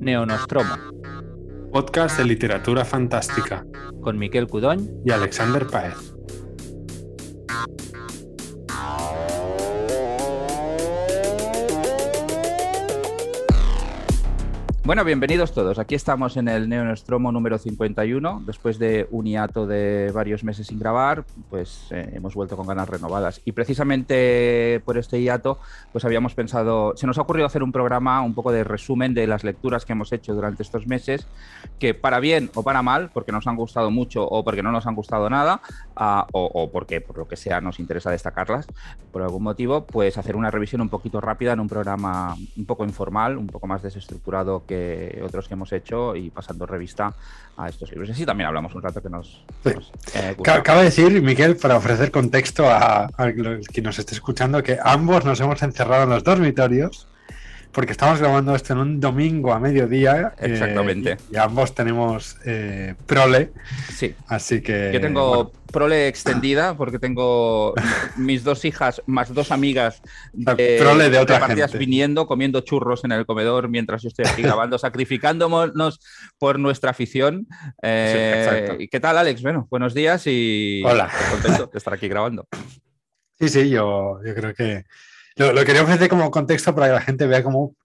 Neonostromo, Podcast de literatura fantástica con Miquel Cudoñ y Alexander Paez. Bueno, bienvenidos todos. Aquí estamos en el Neonostromo número 51. Después de un hiato de varios meses sin grabar, pues eh, hemos vuelto con ganas renovadas. Y precisamente por este hiato, pues habíamos pensado, se nos ha ocurrido hacer un programa un poco de resumen de las lecturas que hemos hecho durante estos meses, que para bien o para mal, porque nos han gustado mucho o porque no nos han gustado nada, ah, o, o porque por lo que sea nos interesa destacarlas por algún motivo, pues hacer una revisión un poquito rápida en un programa un poco informal, un poco más desestructurado que otros que hemos hecho y pasando revista a estos libros. Y así también hablamos un rato que nos, Sí. nos, eh. Acaba de decir, Miquel, para ofrecer contexto a, a los que nos esté escuchando, que ambos nos hemos encerrado en los dormitorios porque estamos grabando esto en un domingo a mediodía. eh, Exactamente. y, y ambos tenemos eh, prole, Sí. así que... Yo tengo bueno, prole extendida porque tengo mis dos hijas más dos amigas de, prole de otra repartidas gente. viniendo, comiendo churros en el comedor mientras yo estoy aquí grabando, sacrificándonos por nuestra afición. Eh, Sí, exacto. ¿y ¿Qué tal, Alex? Bueno, buenos días y Hola. contento de estar aquí grabando. Sí, sí, yo, yo creo que lo, lo quería ofrecer como contexto para que la gente vea cómo,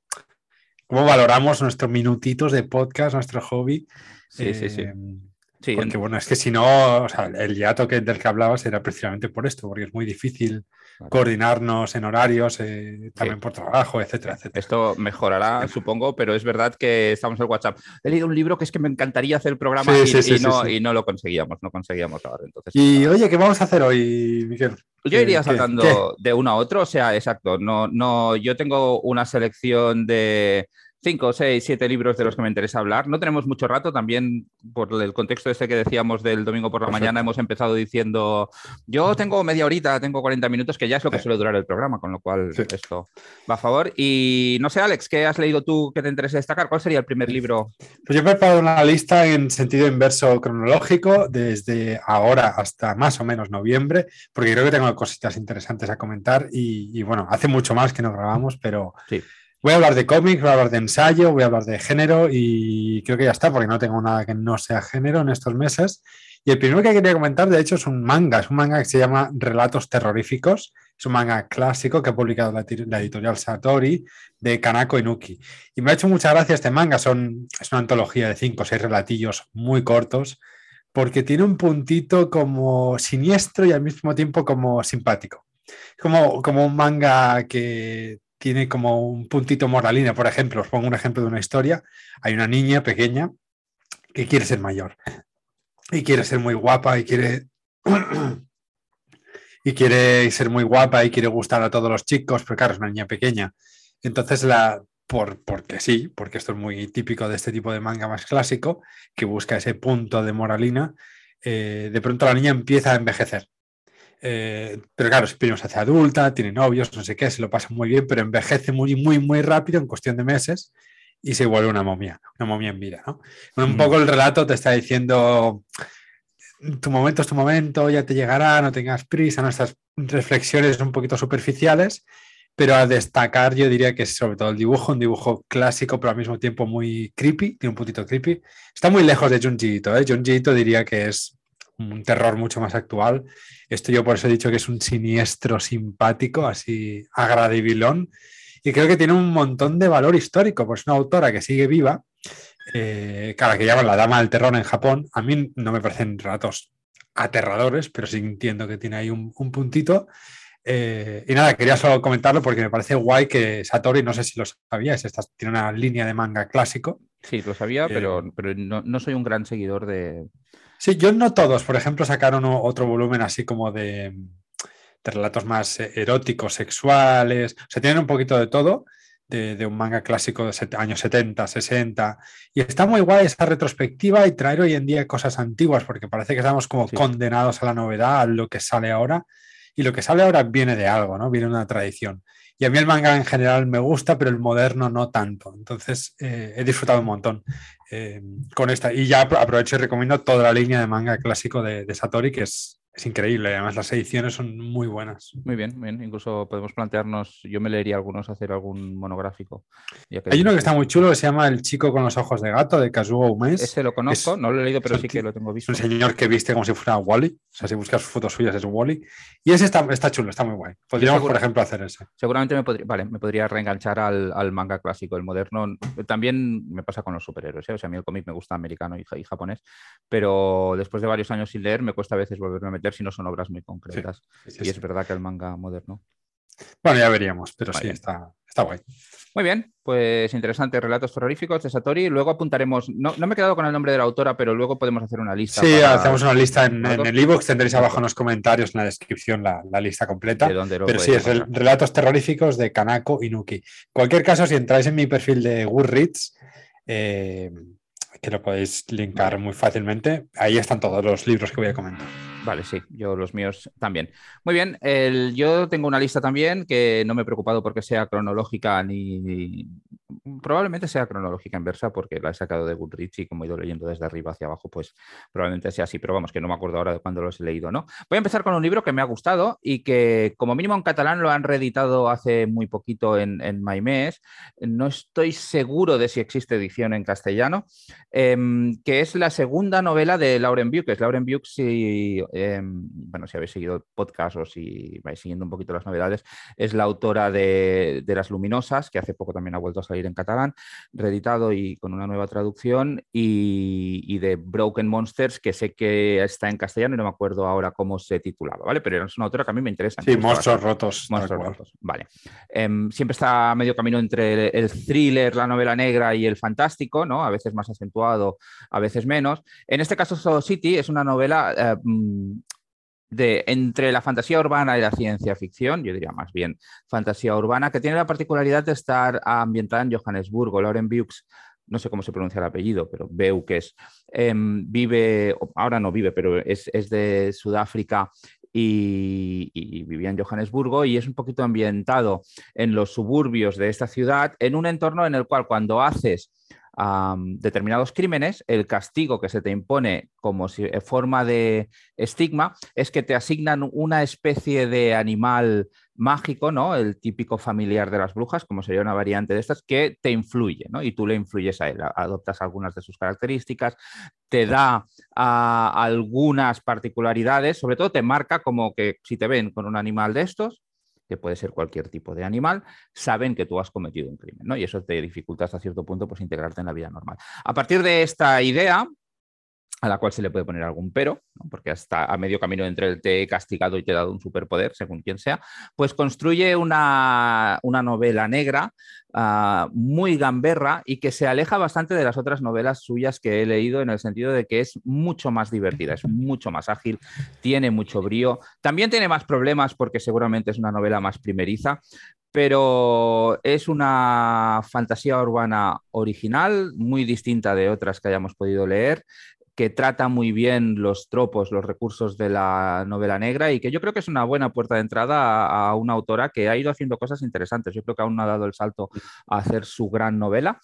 cómo valoramos nuestros minutitos de podcast, nuestro hobby. Sí, sí, sí. Sí, Porque bueno, es que si no, o sea, el hiato que, del que hablabas era precisamente por esto, porque es muy difícil coordinarnos en horarios, eh, también por trabajo, etcétera, etcétera. Esto mejorará, supongo, pero es verdad que estamos en el WhatsApp. He leído un libro que es que me encantaría hacer el programa y, no, y no lo conseguíamos, no conseguíamos ahora. Entonces, Y oye, ¿qué vamos a hacer hoy, Miguel? yo iría ¿Qué- saltando qué? de uno a otro, o sea, exacto. No, no, yo tengo una selección de cinco, seis, siete libros de los que me interesa hablar. No tenemos mucho rato, también por el contexto este que decíamos del domingo por la Perfecto. mañana, hemos empezado diciendo, yo tengo media horita, tengo 40 minutos, que ya es lo que Sí. suele durar el programa, con lo cual Sí. esto va a favor. Y no sé, Alex, ¿qué has leído tú que te interesa destacar? ¿Cuál sería el primer libro? Pues yo he preparado una lista en sentido inverso cronológico desde ahora hasta más o menos noviembre, porque creo que tengo cositas interesantes a comentar y, y, bueno, hace mucho más que no grabamos, pero Sí. Voy a hablar de cómics, voy a hablar de ensayo, voy a hablar de género y creo que ya está, porque no tengo nada que no sea género en estos meses. Y el primero que quería comentar, de hecho, es un manga, es un manga que se llama Relatos Terroríficos, es un manga clásico que ha publicado la, editorial Satori de Kanako Inuki. Y me ha hecho mucha gracia este manga, es una antología de cinco o seis relatillos muy cortos, porque tiene un puntito como siniestro y al mismo tiempo como simpático. Como, como un manga que tiene como un puntito moralina. Por ejemplo, os pongo un ejemplo de una historia. Hay una niña pequeña que quiere ser mayor y quiere ser muy guapa y quiere y quiere ser muy guapa y quiere gustar a todos los chicos, pero claro, es una niña pequeña. Entonces la por, porque sí, porque esto es muy típico de este tipo de manga más clásico, que busca ese punto de moralina, eh, de pronto la niña empieza a envejecer. Eh, pero claro, primero se hace adulta, tiene novios, no sé qué, se lo pasa muy bien, pero envejece muy, muy, muy rápido en cuestión de meses y se vuelve una momia, una momia en vida, ¿no? Un Mm. poco el relato te está diciendo, tu momento es tu momento, ya te llegará, no tengas prisa, ¿no? Estas reflexiones un poquito superficiales, pero a destacar yo diría que es sobre todo el dibujo, un dibujo clásico, pero al mismo tiempo muy creepy, tiene un puntito creepy. Está muy lejos de Junji Ito, ¿eh? Junji Ito diría que es un terror mucho más actual. Esto yo por eso he dicho que es un siniestro simpático, así agradibilón. Y creo que tiene un montón de valor histórico, pues una autora que sigue viva, eh, claro, que llaman la dama del terror en Japón. A mí no me parecen relatos aterradores, pero sí entiendo que tiene ahí un, un puntito. Eh, y nada, quería solo comentarlo porque me parece guay que Satori, no sé si lo sabías, esta, tiene una línea de manga clásico. Sí, lo sabía, Eh, pero, pero no, no soy un gran seguidor de... Sí, yo no todos. Por ejemplo, sacaron otro volumen así como de, de relatos más eh, eróticos, sexuales. O sea, tienen un poquito de todo, de, de un manga clásico de set- años 70, 60. Y está muy guay esa retrospectiva y traer hoy en día cosas antiguas, porque parece que estamos como Sí. condenados a la novedad, a lo que sale ahora. Y lo que sale ahora viene de algo, ¿no? Viene de una tradición. Y a mí el manga en general me gusta, pero el moderno no tanto. Entonces eh, he disfrutado un montón eh, con esta. Y ya apro- aprovecho y recomiendo toda la línea de manga clásico de, de Satori, que es es increíble. Además, las ediciones son muy buenas. Muy bien, bien. Incluso podemos plantearnos, yo me leería algunos, hacer algún monográfico. Hay uno que está muy chulo que se llama El chico con los ojos de gato, de Kazuo Umes. Ese lo conozco, no lo he leído, pero sí que lo tengo visto. Es un señor que viste como si fuera Wally. O sea, si buscas fotos suyas es Wally. Y ese está, está chulo, está muy guay. Podríamos, por ejemplo, hacer ese. Seguramente me podría, vale, me podría reenganchar al, manga clásico, el moderno. También me pasa con los superhéroes. ¿eh? O sea, a mí el cómic me gusta americano y, y japonés, pero después de varios años sin leer, me cuesta a veces volverme a meter si no son obras muy concretas. y es verdad que el manga moderno. Bueno, ya veríamos, pero sí, está, está guay. Muy bien, pues interesante. Relatos terroríficos de Satori. Luego apuntaremos, no, me he quedado con el nombre de la autora, pero luego podemos hacer una lista. Sí, hacemos una lista en, el ebook. Tendréis abajo en los comentarios, en la descripción, la, lista completa. pero sí, es el Relatos terroríficos de Kanako Inuki. En cualquier caso, si entráis en mi perfil de Goodreads, eh, que lo podéis linkar muy fácilmente, ahí están todos los libros que voy a comentar. Vale, sí, yo los míos también. Muy bien, yo tengo una lista también que no me he preocupado porque sea cronológica ni, Probablemente sea cronológica inversa porque la he sacado de Goodreads y como he ido leyendo desde arriba hacia abajo, pues probablemente sea así, pero vamos, que no me acuerdo ahora de cuándo los he leído, ¿no? Voy a empezar con un libro que me ha gustado y que como mínimo en catalán lo han reeditado hace muy poquito en, en Maimés. No estoy seguro de si existe edición en castellano, em, que es la segunda novela de Lauren Bukes. Lauren Bukes, si, em, bueno, si habéis seguido podcast o si vais siguiendo un poquito las novedades, es la autora de, de Las Luminosas, que hace poco también ha vuelto a salir en catalán, reeditado y con una nueva traducción, y, de Broken Monsters, que sé que está en castellano y no me acuerdo ahora cómo se titulaba, ¿vale? Pero es una autora que a mí me interesa. Sí, Monstruos Rotos. Monstruos Rotos, vale. Em, siempre está medio camino entre el, thriller, la novela negra y el fantástico, ¿no? A veces más acentuado, a veces menos. En este caso, Soul City es una novela eh, mm, de entre la fantasía urbana y la ciencia ficción, yo diría más bien fantasía urbana, que tiene la particularidad de estar ambientada en Johannesburgo. Lauren Bukes, no sé cómo se pronuncia el apellido, pero Beukes, em, vive, ahora no vive, pero es, de Sudáfrica y, y, vivía en Johannesburgo y es un poquito ambientado en los suburbios de esta ciudad, en un entorno en el cual cuando haces determinados crímenes, el castigo que se te impone como si, eh, forma de estigma es que te asignan una especie de animal mágico, ¿no? El típico familiar de las brujas, como sería una variante de estas, que te influye, ¿no? Y tú le influyes a él, adoptas algunas de sus características, te da ah, algunas particularidades, sobre todo te marca como que si te ven con un animal de estos, que puede ser cualquier tipo de animal, saben que tú has cometido un crimen, ¿no? Y eso te dificulta hasta cierto punto pues, integrarte en la vida normal. A partir de esta idea, a la cual se le puede poner algún pero, porque hasta a medio camino entre el te he castigado y te he dado un superpoder, según quien sea, pues construye una, novela negra ah, muy gamberra y que se aleja bastante de las otras novelas suyas que he leído en el sentido de que es mucho más divertida, es mucho más ágil, tiene mucho brío, también tiene más problemas porque seguramente es una novela más primeriza, pero es una fantasía urbana original, muy distinta de otras que hayamos podido leer que trata muy bien los tropos, los recursos de la novela negra y que yo creo que es una buena puerta de entrada a, una autora que ha ido haciendo cosas interesantes. Yo creo que aún no ha dado el salto a hacer su gran novela,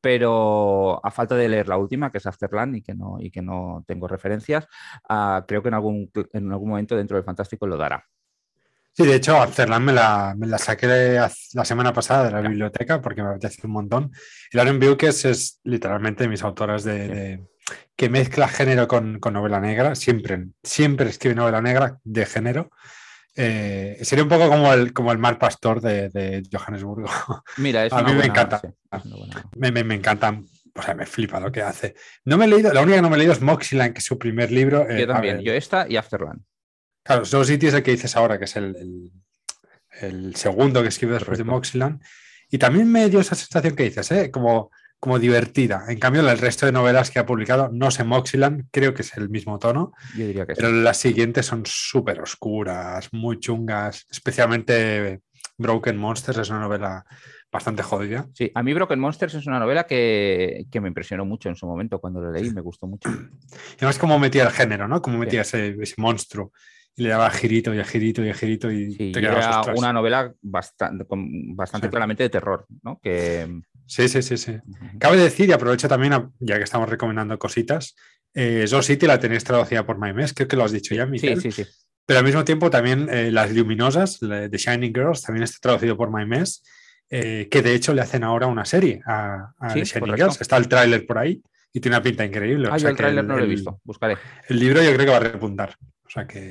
pero a falta de leer la última, que es Afterland, y que no, y que no tengo referencias, ah, creo que en algún, en algún momento dentro del fantástico lo dará. Sí, de hecho, Afterland me la, me la saqué la semana pasada de la biblioteca porque me apetece un montón. Y Lauren Bukes es literalmente de mis autoras de que mezcla género con, novela negra, siempre, siempre escribe novela negra de género. Eh, sería un poco como el, como el Mar Pastor de, Johannesburgo. Mira, a mí me encanta. me, me, encantan. O sea, me flipa lo que hace. No me he leído, la única que no me he leído es Moxiland, que es su primer libro. yo eh, también, yo esta y Afterland. Claro, Soul City es el que dices ahora, que es el, el, segundo que escribe después de Moxiland. Y también me dio esa sensación que dices, ¿eh? como como divertida. En cambio, el resto de novelas que ha publicado, no sé, Moxiland, creo que es el mismo tono. Yo diría que pero las siguientes son súper oscuras, muy chungas, especialmente Broken Monsters es una novela bastante jodida. Sí, a mí Broken Monsters es una novela que, me impresionó mucho en su momento cuando lo leí, me gustó mucho. Y además cómo metía el género, ¿no? Cómo metía ese, monstruo y le daba girito y a girito y a girito y era una novela bastante, bastante claramente de terror, ¿no? Que Sí, sí, sí, sí. Cabe decir, y aprovecho también, ya que estamos recomendando cositas, Eh, City la tenéis traducida por Maimes, creo que lo has dicho ya, Miguel. Sí, sí, sí. Pero al mismo tiempo también eh, Las Luminosas, The Shining Girls, también está traducido por Maimes, eh, que de hecho le hacen ahora una serie a, The Shining Girls. Está el tráiler por ahí y tiene una pinta increíble. Ah, yo el tráiler no lo he visto, buscaré. El libro yo creo que va a repuntar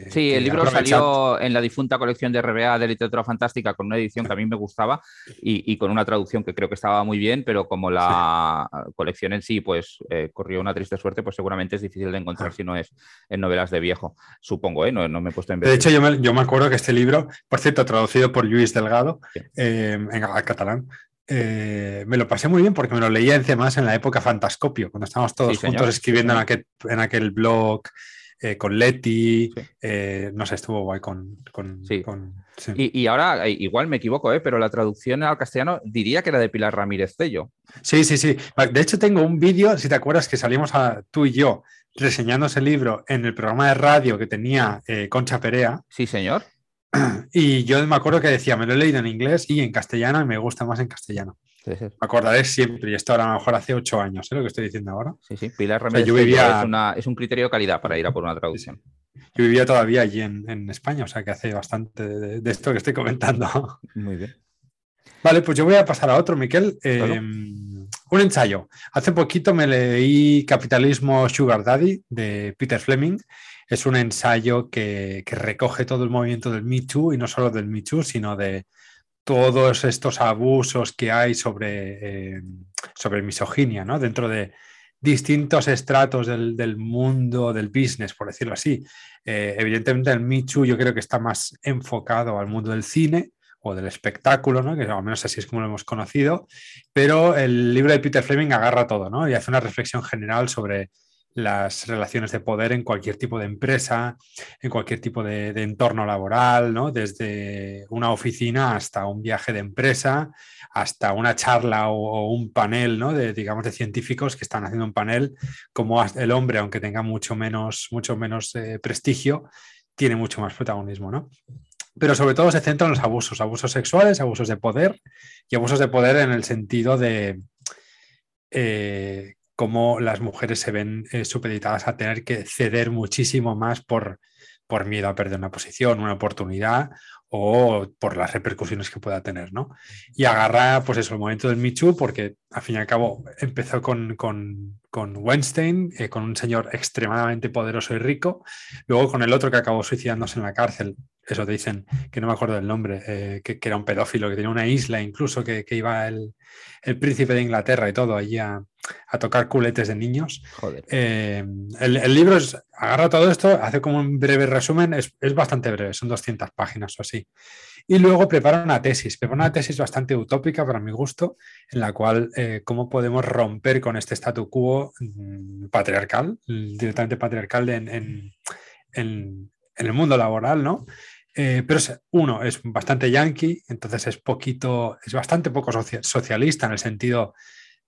sí, el libro salió en la difunta colección de RBA de literatura fantástica con una edición que a mí me gustaba y, con una traducción que creo que estaba muy bien, pero como la colección en sí pues eh, corrió una triste suerte, pues seguramente es difícil de encontrar ah. si no es en novelas de viejo, supongo, ¿eh? no, me he puesto en De hecho, yo me, acuerdo que este libro, por cierto, traducido por Luis Delgado eh, en catalán, me lo pasé muy bien porque me lo leía más en la época Fantascopio, cuando estábamos todos juntos escribiendo en, aquel, en aquel blog eh, con Leti, eh, no sé, estuvo guay con... Y, ahora, eh, igual me equivoco, pero la traducción al castellano diría que era de Pilar Ramírez Cello. Sí, sí, sí. De hecho, tengo un vídeo, si te acuerdas, que salimos a, tú y yo reseñando ese libro en el programa de radio que tenía Concha Perea. Sí, señor. Y yo me acuerdo que decía, me lo he leído en inglés y en castellano y me gusta más en castellano. Me acordaré siempre, y esto ahora a lo mejor hace ocho años, ¿eh? lo que estoy diciendo ahora. Sí, sí, Pilar Ramírez es, un criterio de calidad para ir a por una traducción. Yo vivía todavía allí en, España, o sea que hace bastante de, esto que estoy comentando. Muy bien. Vale, pues yo voy a pasar a otro, Miquel. Em, un ensayo. Hace poquito me leí Capitalismo Sugar Daddy de Peter Fleming. Es un ensayo que, que recoge todo el movimiento del Me Too y no solo del Me Too, sino de, todos estos abusos que hay sobre, eh, sobre misoginia, ¿no? Dentro de distintos estratos del, mundo del business, por decirlo así. Eh, evidentemente el Michu yo creo que está más enfocado al mundo del cine o del espectáculo, ¿no? que al menos así es como lo hemos conocido, pero el libro de Peter Fleming agarra todo ¿no? y hace una reflexión general sobre las relaciones de poder en cualquier tipo de empresa, en cualquier tipo de, entorno laboral, ¿no? desde una oficina hasta un viaje de empresa, hasta una charla o, un panel ¿no? de, digamos, de científicos que están haciendo un panel, como el hombre, aunque tenga mucho menos, mucho menos eh, prestigio, tiene mucho más protagonismo. ¿no? Pero sobre todo se centra en los abusos, abusos sexuales, abusos de poder y abusos de poder en el sentido de... Eh, cómo las mujeres se ven eh, supeditadas a tener que ceder muchísimo más por, por miedo a perder una posición, una oportunidad o por las repercusiones que pueda tener, ¿no? Y agarra, pues eso, el momento del Michu, porque al fin y al cabo empezó con, con, con Weinstein, eh, con un señor extremadamente poderoso y rico, luego con el otro que acabó suicidándose en la cárcel, eso te dicen, que no me acuerdo del nombre, eh, que, era un pedófilo, que tenía una isla incluso, que, que iba el, el príncipe de Inglaterra y todo allí a, tocar culetes de niños. Eh, el, libro es, agarra todo esto, hace como un breve resumen, es, bastante breve, son 200 páginas o así. Y luego prepara una tesis, prepara una tesis bastante utópica para mi gusto, en la cual eh, cómo podemos romper con este statu quo mm, patriarcal, directamente patriarcal en, en el mundo laboral, ¿no? Eh, pero uno es bastante yankee, entonces es poquito, es bastante poco socialista en el sentido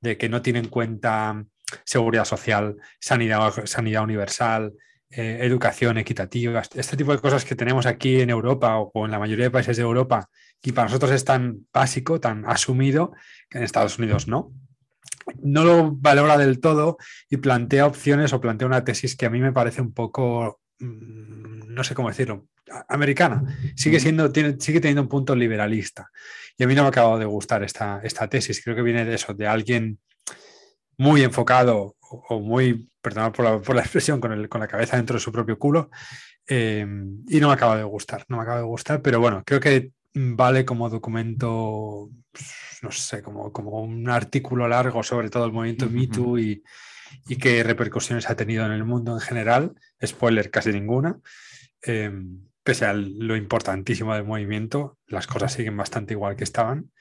de que no tiene en cuenta seguridad social, sanidad, sanidad universal, eh, educación equitativa, este tipo de cosas que tenemos aquí en Europa o, en la mayoría de países de Europa y para nosotros es tan básico, tan asumido, que en Estados Unidos no. No lo valora del todo y plantea opciones o plantea una tesis que a mí me parece un poco, mm, no sé cómo decirlo, americana, sigue, siendo, tiene, sigue teniendo un punto liberalista. Y a mí no me ha acabado de gustar esta, esta tesis. Creo que viene de eso, de alguien muy enfocado o, muy, perdón por la, por la expresión, con, el, con, la cabeza dentro de su propio culo. Eh, y no me acaba de gustar, no me acaba de gustar, pero bueno, creo que vale como documento, no sé, como, como un artículo largo sobre todo el movimiento Me Too y, y qué repercusiones ha tenido en el mundo en general. Spoiler, casi ninguna. Eh, pese a lo importantísimo del movimiento, las cosas siguen bastante igual que estaban.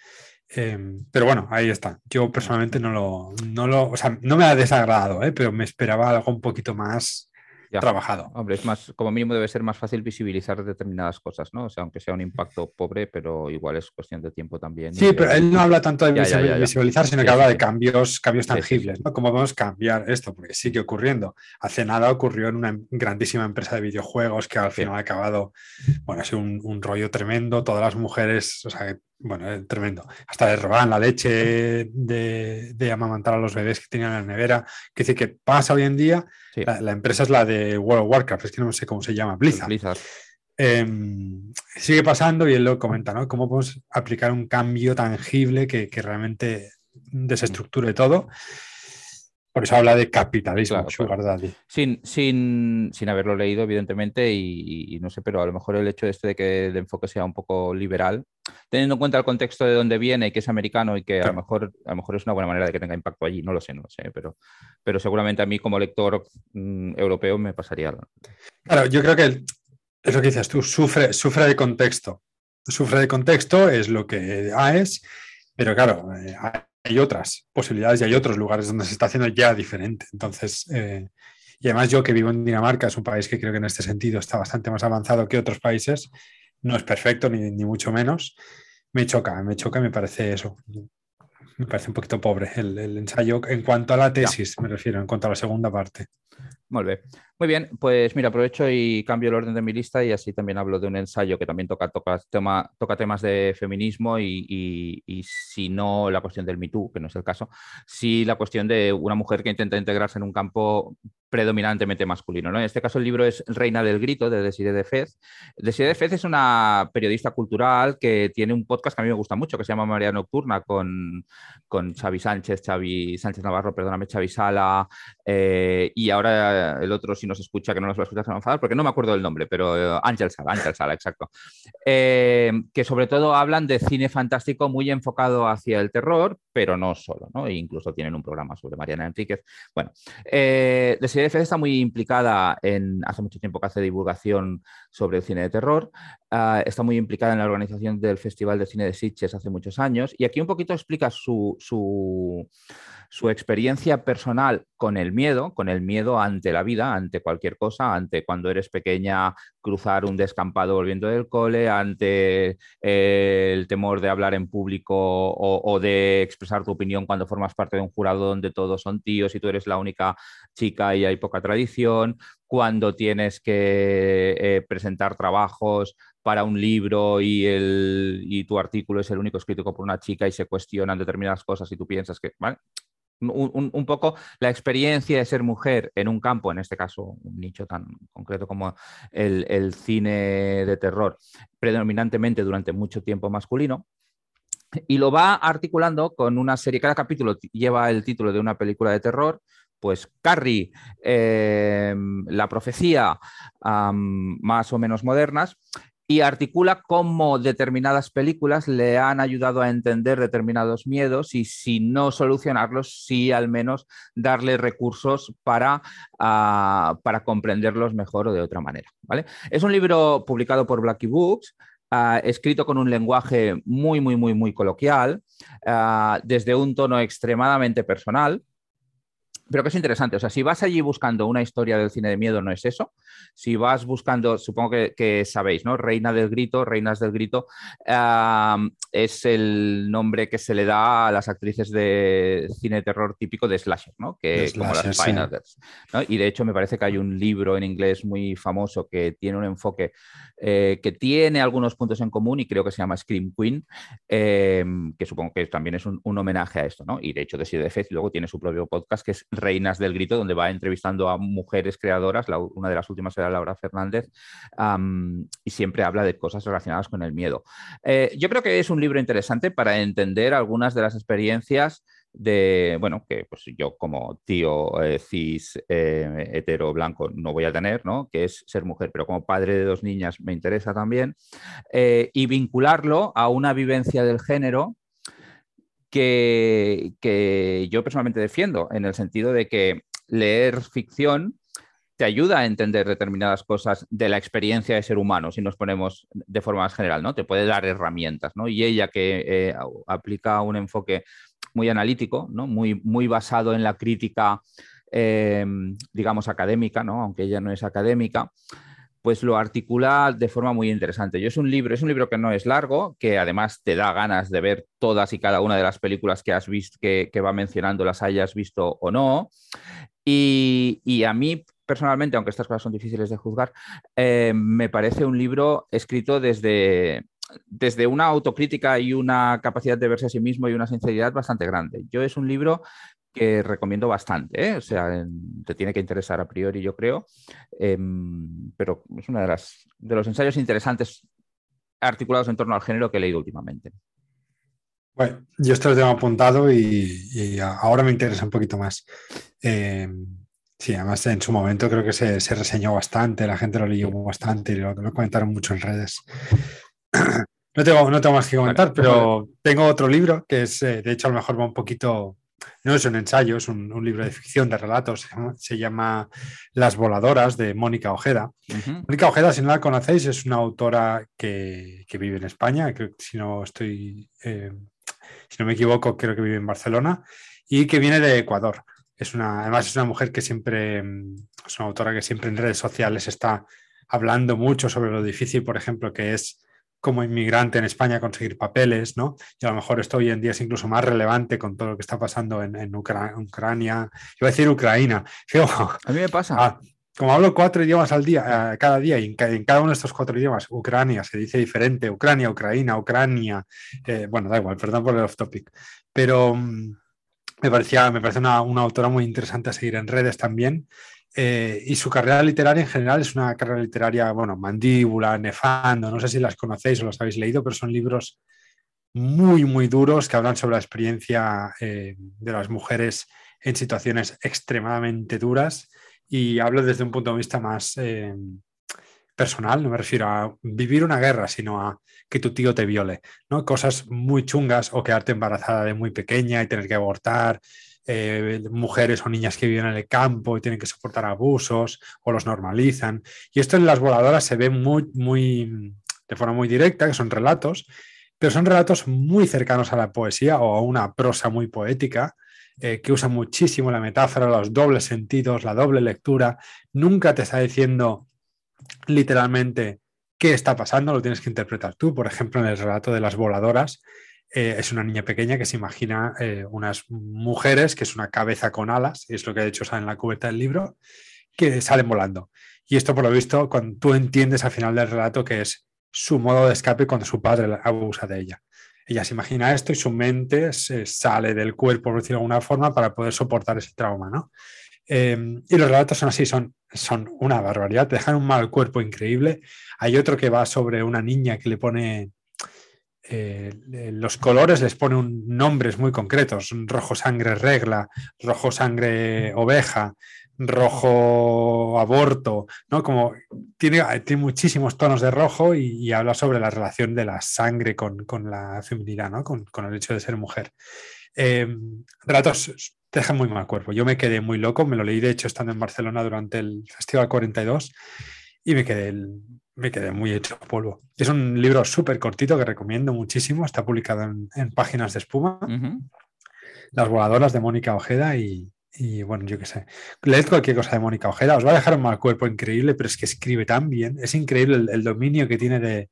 Em, pero bueno, ahí está. Yo personalmente no lo, no lo, o sea, no me ha desagradado, ¿eh? pero me esperaba algo un poquito más trabajado. Hombre, es más, como mínimo debe ser más fácil visibilizar determinadas cosas, ¿no? O sea, aunque sea un impacto pobre, pero igual es cuestión de tiempo también. Sí, pero él no habla tanto de visibilizar, sino que habla de cambios, cambios tangibles, ¿no? ¿Cómo podemos cambiar esto? Porque sigue ocurriendo. Hace nada ocurrió en una grandísima empresa de videojuegos que al final ha acabado, bueno, ha sido un, rollo tremendo. Todas las mujeres, o sea, bueno, es tremendo. Hasta le robaban la leche de, amamantar a los bebés que tenían en la nevera. Que dice que pasa hoy en día. La, empresa es la de World of Warcraft, es que no sé cómo se llama, Blizzard. Blizzard. Em, sigue pasando y él lo comenta, ¿no? Cómo podemos aplicar un cambio tangible que, que realmente desestructure todo. Por eso habla de capitalismo, Sin, sin, sin, haberlo leído, evidentemente, y, no sé, pero a lo mejor el hecho de este de que el enfoque sea un poco liberal, teniendo en cuenta el contexto de dónde viene y que es americano y que a, lo mejor, a lo mejor es una buena manera de que tenga impacto allí, no lo sé, no lo sé, pero, pero seguramente a mí como lector mm, europeo me pasaría. Claro, yo creo que es lo que dices tú, sufre, sufre de contexto. Sufre de contexto, es lo que es, pero claro, eh, hay otras posibilidades y hay otros lugares donde se está haciendo ya diferente. Entonces, eh, y además yo que vivo en Dinamarca, es un país que creo que en este sentido está bastante más avanzado que otros países, no es perfecto ni, mucho menos, me choca, me choca me parece eso. Me parece un poquito pobre el, ensayo en cuanto a la tesis, me refiero, en cuanto a la segunda parte. Muy bien. Pues mira, aprovecho y cambio el orden de mi lista y así también hablo de un ensayo que también toca, toca, tema, toca temas de feminismo y, si no la cuestión del Me que no es el caso, sí la cuestión de una mujer que intenta integrarse en un campo predominantemente masculino. ¿no? En este caso el libro es Reina del Grito de Desiree de Fez. Desiree de Fez es una periodista cultural que tiene un podcast que a mí me gusta mucho, que se llama María Nocturna, con, con Xavi Sánchez, Xavi Sánchez Navarro, perdóname, Xavi Sala, eh, y ahora el otro, si nos escucha, que no nos va a escuchar, se va a enfadar, porque no me acuerdo del nombre, pero eh, Ángel Sala, Ángel Sala, exacto. Eh, que sobre todo hablan de cine fantástico muy enfocado hacia el terror, pero no solo, ¿no? E incluso tienen un programa sobre Mariana Enríquez. Bueno, eh, CDF está muy implicada en, hace mucho tiempo que hace divulgación sobre el cine de terror, ah, está muy implicada en la organización del Festival de Cine de Sitges hace muchos años y aquí un poquito explica su, su, experiencia personal con el miedo, con el miedo ante la vida, ante cualquier cosa, ante cuando eres pequeña cruzar un descampado volviendo del cole, ante eh, el temor de hablar en público o, de expresar tu opinión cuando formas parte de un jurado donde todos son tíos y tú eres la única chica y hay poca tradición, cuando tienes que eh, presentar trabajos para un libro y, el, y tu artículo es el único escrito por una chica y se cuestionan determinadas cosas y tú piensas que, ¿vale? un, poco la experiencia de ser mujer en un campo, en este caso un nicho tan concreto como el, cine de terror, predominantemente durante mucho tiempo masculino, y lo va articulando con una serie, cada capítulo lleva el título de una película de terror, pues Carrie, eh, La Profecía, más o menos modernas, y articula cómo determinadas películas le han ayudado a entender determinados miedos y si no solucionarlos, sí al menos darle recursos para, ah, para comprenderlos mejor o de otra manera. ¿vale? Es un libro publicado por Blackie Books. Escrito con un lenguaje muy, muy, muy, muy coloquial, ah, desde un tono extremadamente personal, pero que es interesante. O sea, si vas allí buscando una historia del cine de miedo, no es eso. Si vas buscando, supongo que, sabéis, ¿no? Reina del Grito, Reinas del Grito, es el nombre que se le da a las actrices de cine de terror típico de slasher, ¿no? Que como las ¿no? Y de hecho me parece que hay un libro en inglés muy famoso que tiene un enfoque eh, que tiene algunos puntos en común y creo que se llama Scream Queen, em, que supongo que también es un, homenaje a esto, ¿no? Y de hecho, de de luego tiene su propio podcast que es Reinas del Grito, donde va entrevistando a mujeres creadoras, una de las últimas era Laura Fernández, y siempre habla de cosas relacionadas con el miedo. Eh, yo creo que es un libro interesante para entender algunas de las experiencias de, bueno, que pues yo como tío eh, cis eh, hetero blanco no voy a tener, ¿no? Que es ser mujer, pero como padre de dos niñas me interesa también, y vincularlo a una vivencia del género que, yo personalmente defiendo, en el sentido de que leer ficción te ayuda a entender determinadas cosas de la experiencia de ser humano, si nos ponemos de forma más general, ¿no? Te puede dar herramientas, ¿no? Y ella que eh, aplica un enfoque muy analítico, ¿no? Muy, muy basado en la crítica, eh, digamos, académica, ¿no? Aunque ella no es académica, pues lo articula de forma muy interesante. Yo es un libro, es un libro que no es largo, que además te da ganas de ver todas y cada una de las películas que has visto, que, va mencionando, las hayas visto o no. Y, a mí personalmente, aunque estas cosas son difíciles de juzgar, eh, me parece un libro escrito desde, desde una autocrítica y una capacidad de verse a sí mismo y una sinceridad bastante grande. Yo es un libro que recomiendo bastante, ¿eh? o sea, te tiene que interesar a priori, yo creo, em, pero es uno de, las, de los ensayos interesantes articulados en torno al género que he leído últimamente. Bueno, yo esto lo tengo apuntado y, ahora me interesa un poquito más. Em, sí, además en su momento creo que se, reseñó bastante, la gente lo leyó bastante y lo, comentaron mucho en redes. No tengo, no tengo más que comentar, pero tengo otro libro que es, eh, de hecho, a lo mejor va un poquito no es un ensayo, es un, libro de ficción, de relatos, se llama, Las Voladoras de Mónica Ojeda. Mónica Ojeda, si no la conocéis, es una autora que, vive en España, si no estoy, eh, si no me equivoco, creo que vive en Barcelona, y que viene de Ecuador. Es una, además es una mujer que siempre, es una autora que siempre en redes sociales está hablando mucho sobre lo difícil, por ejemplo, que es como inmigrante en España conseguir papeles, ¿no? Y a lo mejor esto hoy en día es incluso más relevante con todo lo que está pasando en, Ucrania. Iba a decir Ucrania. a mí me pasa. Ah, como hablo cuatro idiomas al día, eh, cada día, y en, cada uno de estos cuatro idiomas, Ucrania se dice diferente, Ucrania, Ucrania, Ucrania, eh, bueno, da igual, perdón por el off topic, pero mm, me parecía, me parece una, una, autora muy interesante a seguir en redes también, eh, y su carrera literaria en general es una carrera literaria, bueno, mandíbula, nefando, no sé si las conocéis o las habéis leído, pero son libros muy, muy duros que hablan sobre la experiencia eh, de las mujeres en situaciones extremadamente duras. Y hablo desde un punto de vista más eh, personal, no me refiero a vivir una guerra, sino a que tu tío te viole, ¿no? Cosas muy chungas o quedarte embarazada de muy pequeña y tener que abortar, eh, mujeres o niñas que viven en el campo y tienen que soportar abusos o los normalizan. Y esto en las voladoras se ve muy, de forma muy directa, que son relatos, pero son relatos muy cercanos a la poesía o a una prosa muy poética. Eh, que usa muchísimo la metáfora, los dobles sentidos, la doble lectura. Nunca te está diciendo literalmente qué está pasando, lo tienes que interpretar tú. Por ejemplo, en el relato de las voladoras, eh, es una niña pequeña que se imagina eh, unas mujeres, que es una cabeza con alas, es lo que de hecho en la cubierta del libro, que salen volando. Y esto, por lo visto, cuando tú entiendes al final del relato que es su modo de escape cuando su padre abusa de ella. Ella se imagina esto y su mente se sale del cuerpo, por decirlo de alguna forma, para poder soportar ese trauma, ¿no? Em, y los relatos son así, son, son una barbaridad, te dejan un mal cuerpo increíble. Hay otro que va sobre una niña que le pone los colores les ponen nombres muy concretos, rojo sangre regla, rojo sangre oveja, rojo aborto, ¿no? Como tiene, tiene muchísimos tonos de rojo y, habla sobre la relación de la sangre con, la feminidad, ¿no? Con, el hecho de ser mujer. Eh, relatos te dejan muy mal cuerpo. Yo me quedé muy loco, me lo leí de hecho estando en Barcelona durante el Festival 42 y me quedé me quedé muy hecho polvo. Es un libro súper cortito que recomiendo muchísimo. Está publicado en, páginas de espuma. Las voladoras de Mónica Ojeda y, bueno, yo qué sé. Leed cualquier cosa de Mónica Ojeda. Os va a dejar un mal cuerpo increíble, pero es que escribe tan bien. Es increíble el, dominio que tiene de,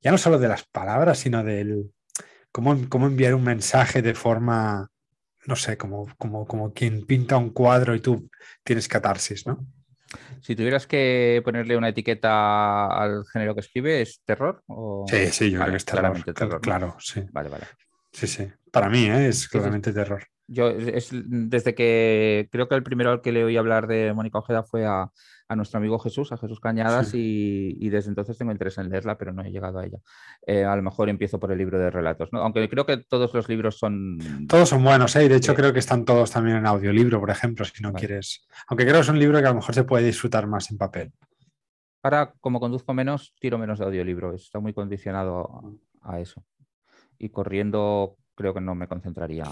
ya no solo de las palabras, sino del cómo, cómo enviar un mensaje de forma, no sé, como, como, como quien pinta un cuadro y tú tienes catarsis, ¿no? Si tuvieras que ponerle una etiqueta al género que escribe, ¿es terror? Sí, sí, yo creo que es terror. Claro, sí. Vale, vale. Sí, sí. Para mí ¿eh? es claramente terror. Yo es desde que creo que el primero al que le oí hablar de Mónica Ojeda fue a, a nuestro amigo Jesús, a Jesús Cañadas, y, desde entonces tengo interés en leerla, pero no he llegado a ella. Eh, a lo mejor empiezo por el libro de relatos, ¿no? aunque creo que todos los libros son... Todos son buenos, ¿eh? de hecho creo que están todos también en audiolibro, por ejemplo, si no quieres... Aunque creo que es un libro que a lo mejor se puede disfrutar más en papel. Ahora, como conduzco menos, tiro menos de audiolibro, está muy condicionado a eso. Y corriendo creo que no me concentraría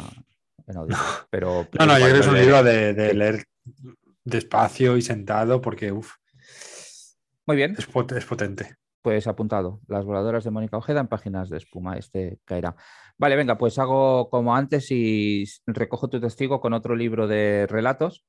en audio. Pero, no, no, yo creo que es un libro de, de leer despacio y sentado porque, uff. Muy bien. Es, potente. Pues apuntado, las voladoras de Mónica Ojeda en páginas de espuma, este caerá. Vale, venga, pues hago como antes y recojo tu testigo con otro libro de relatos.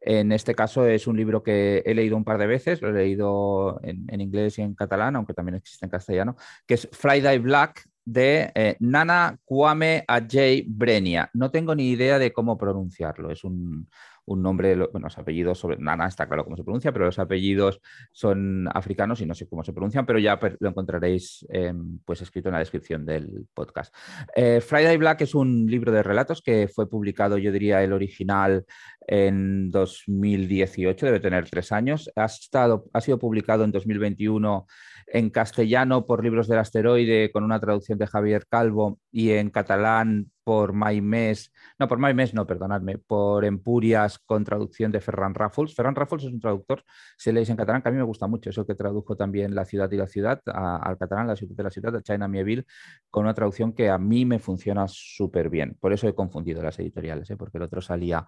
En este caso es un libro que he leído un par de veces, lo he leído en, inglés y en catalán, aunque también existe en castellano, que es Friday Black de eh, Nana Kwame Ajay Brenia. No tengo ni idea de cómo pronunciarlo, es un, un nombre, bueno, los apellidos sobre Nana está claro cómo se pronuncia, pero los apellidos son africanos y no sé cómo se pronuncian, pero ya lo encontraréis em, pues escrito en la descripción del podcast. Eh, Friday Black es un libro de relatos que fue publicado, yo diría, el original en 2018, debe tener tres años. Ha, estado, ha sido publicado en 2021 en castellano por Libros del Asteroide con una traducción de Javier Calvo y en catalán por Maimés, no, por Maimés, no, perdonadme, por Empurias con traducción de Ferran Raffles. Ferran Raffles es un traductor, se leéis en catalán, que a mí me gusta mucho, es el que tradujo también La ciudad y la ciudad al catalán, La ciudad de la ciudad, de China Mieville, con una traducción que a mí me funciona súper bien. Por eso he confundido las editoriales, ¿eh? porque el otro salía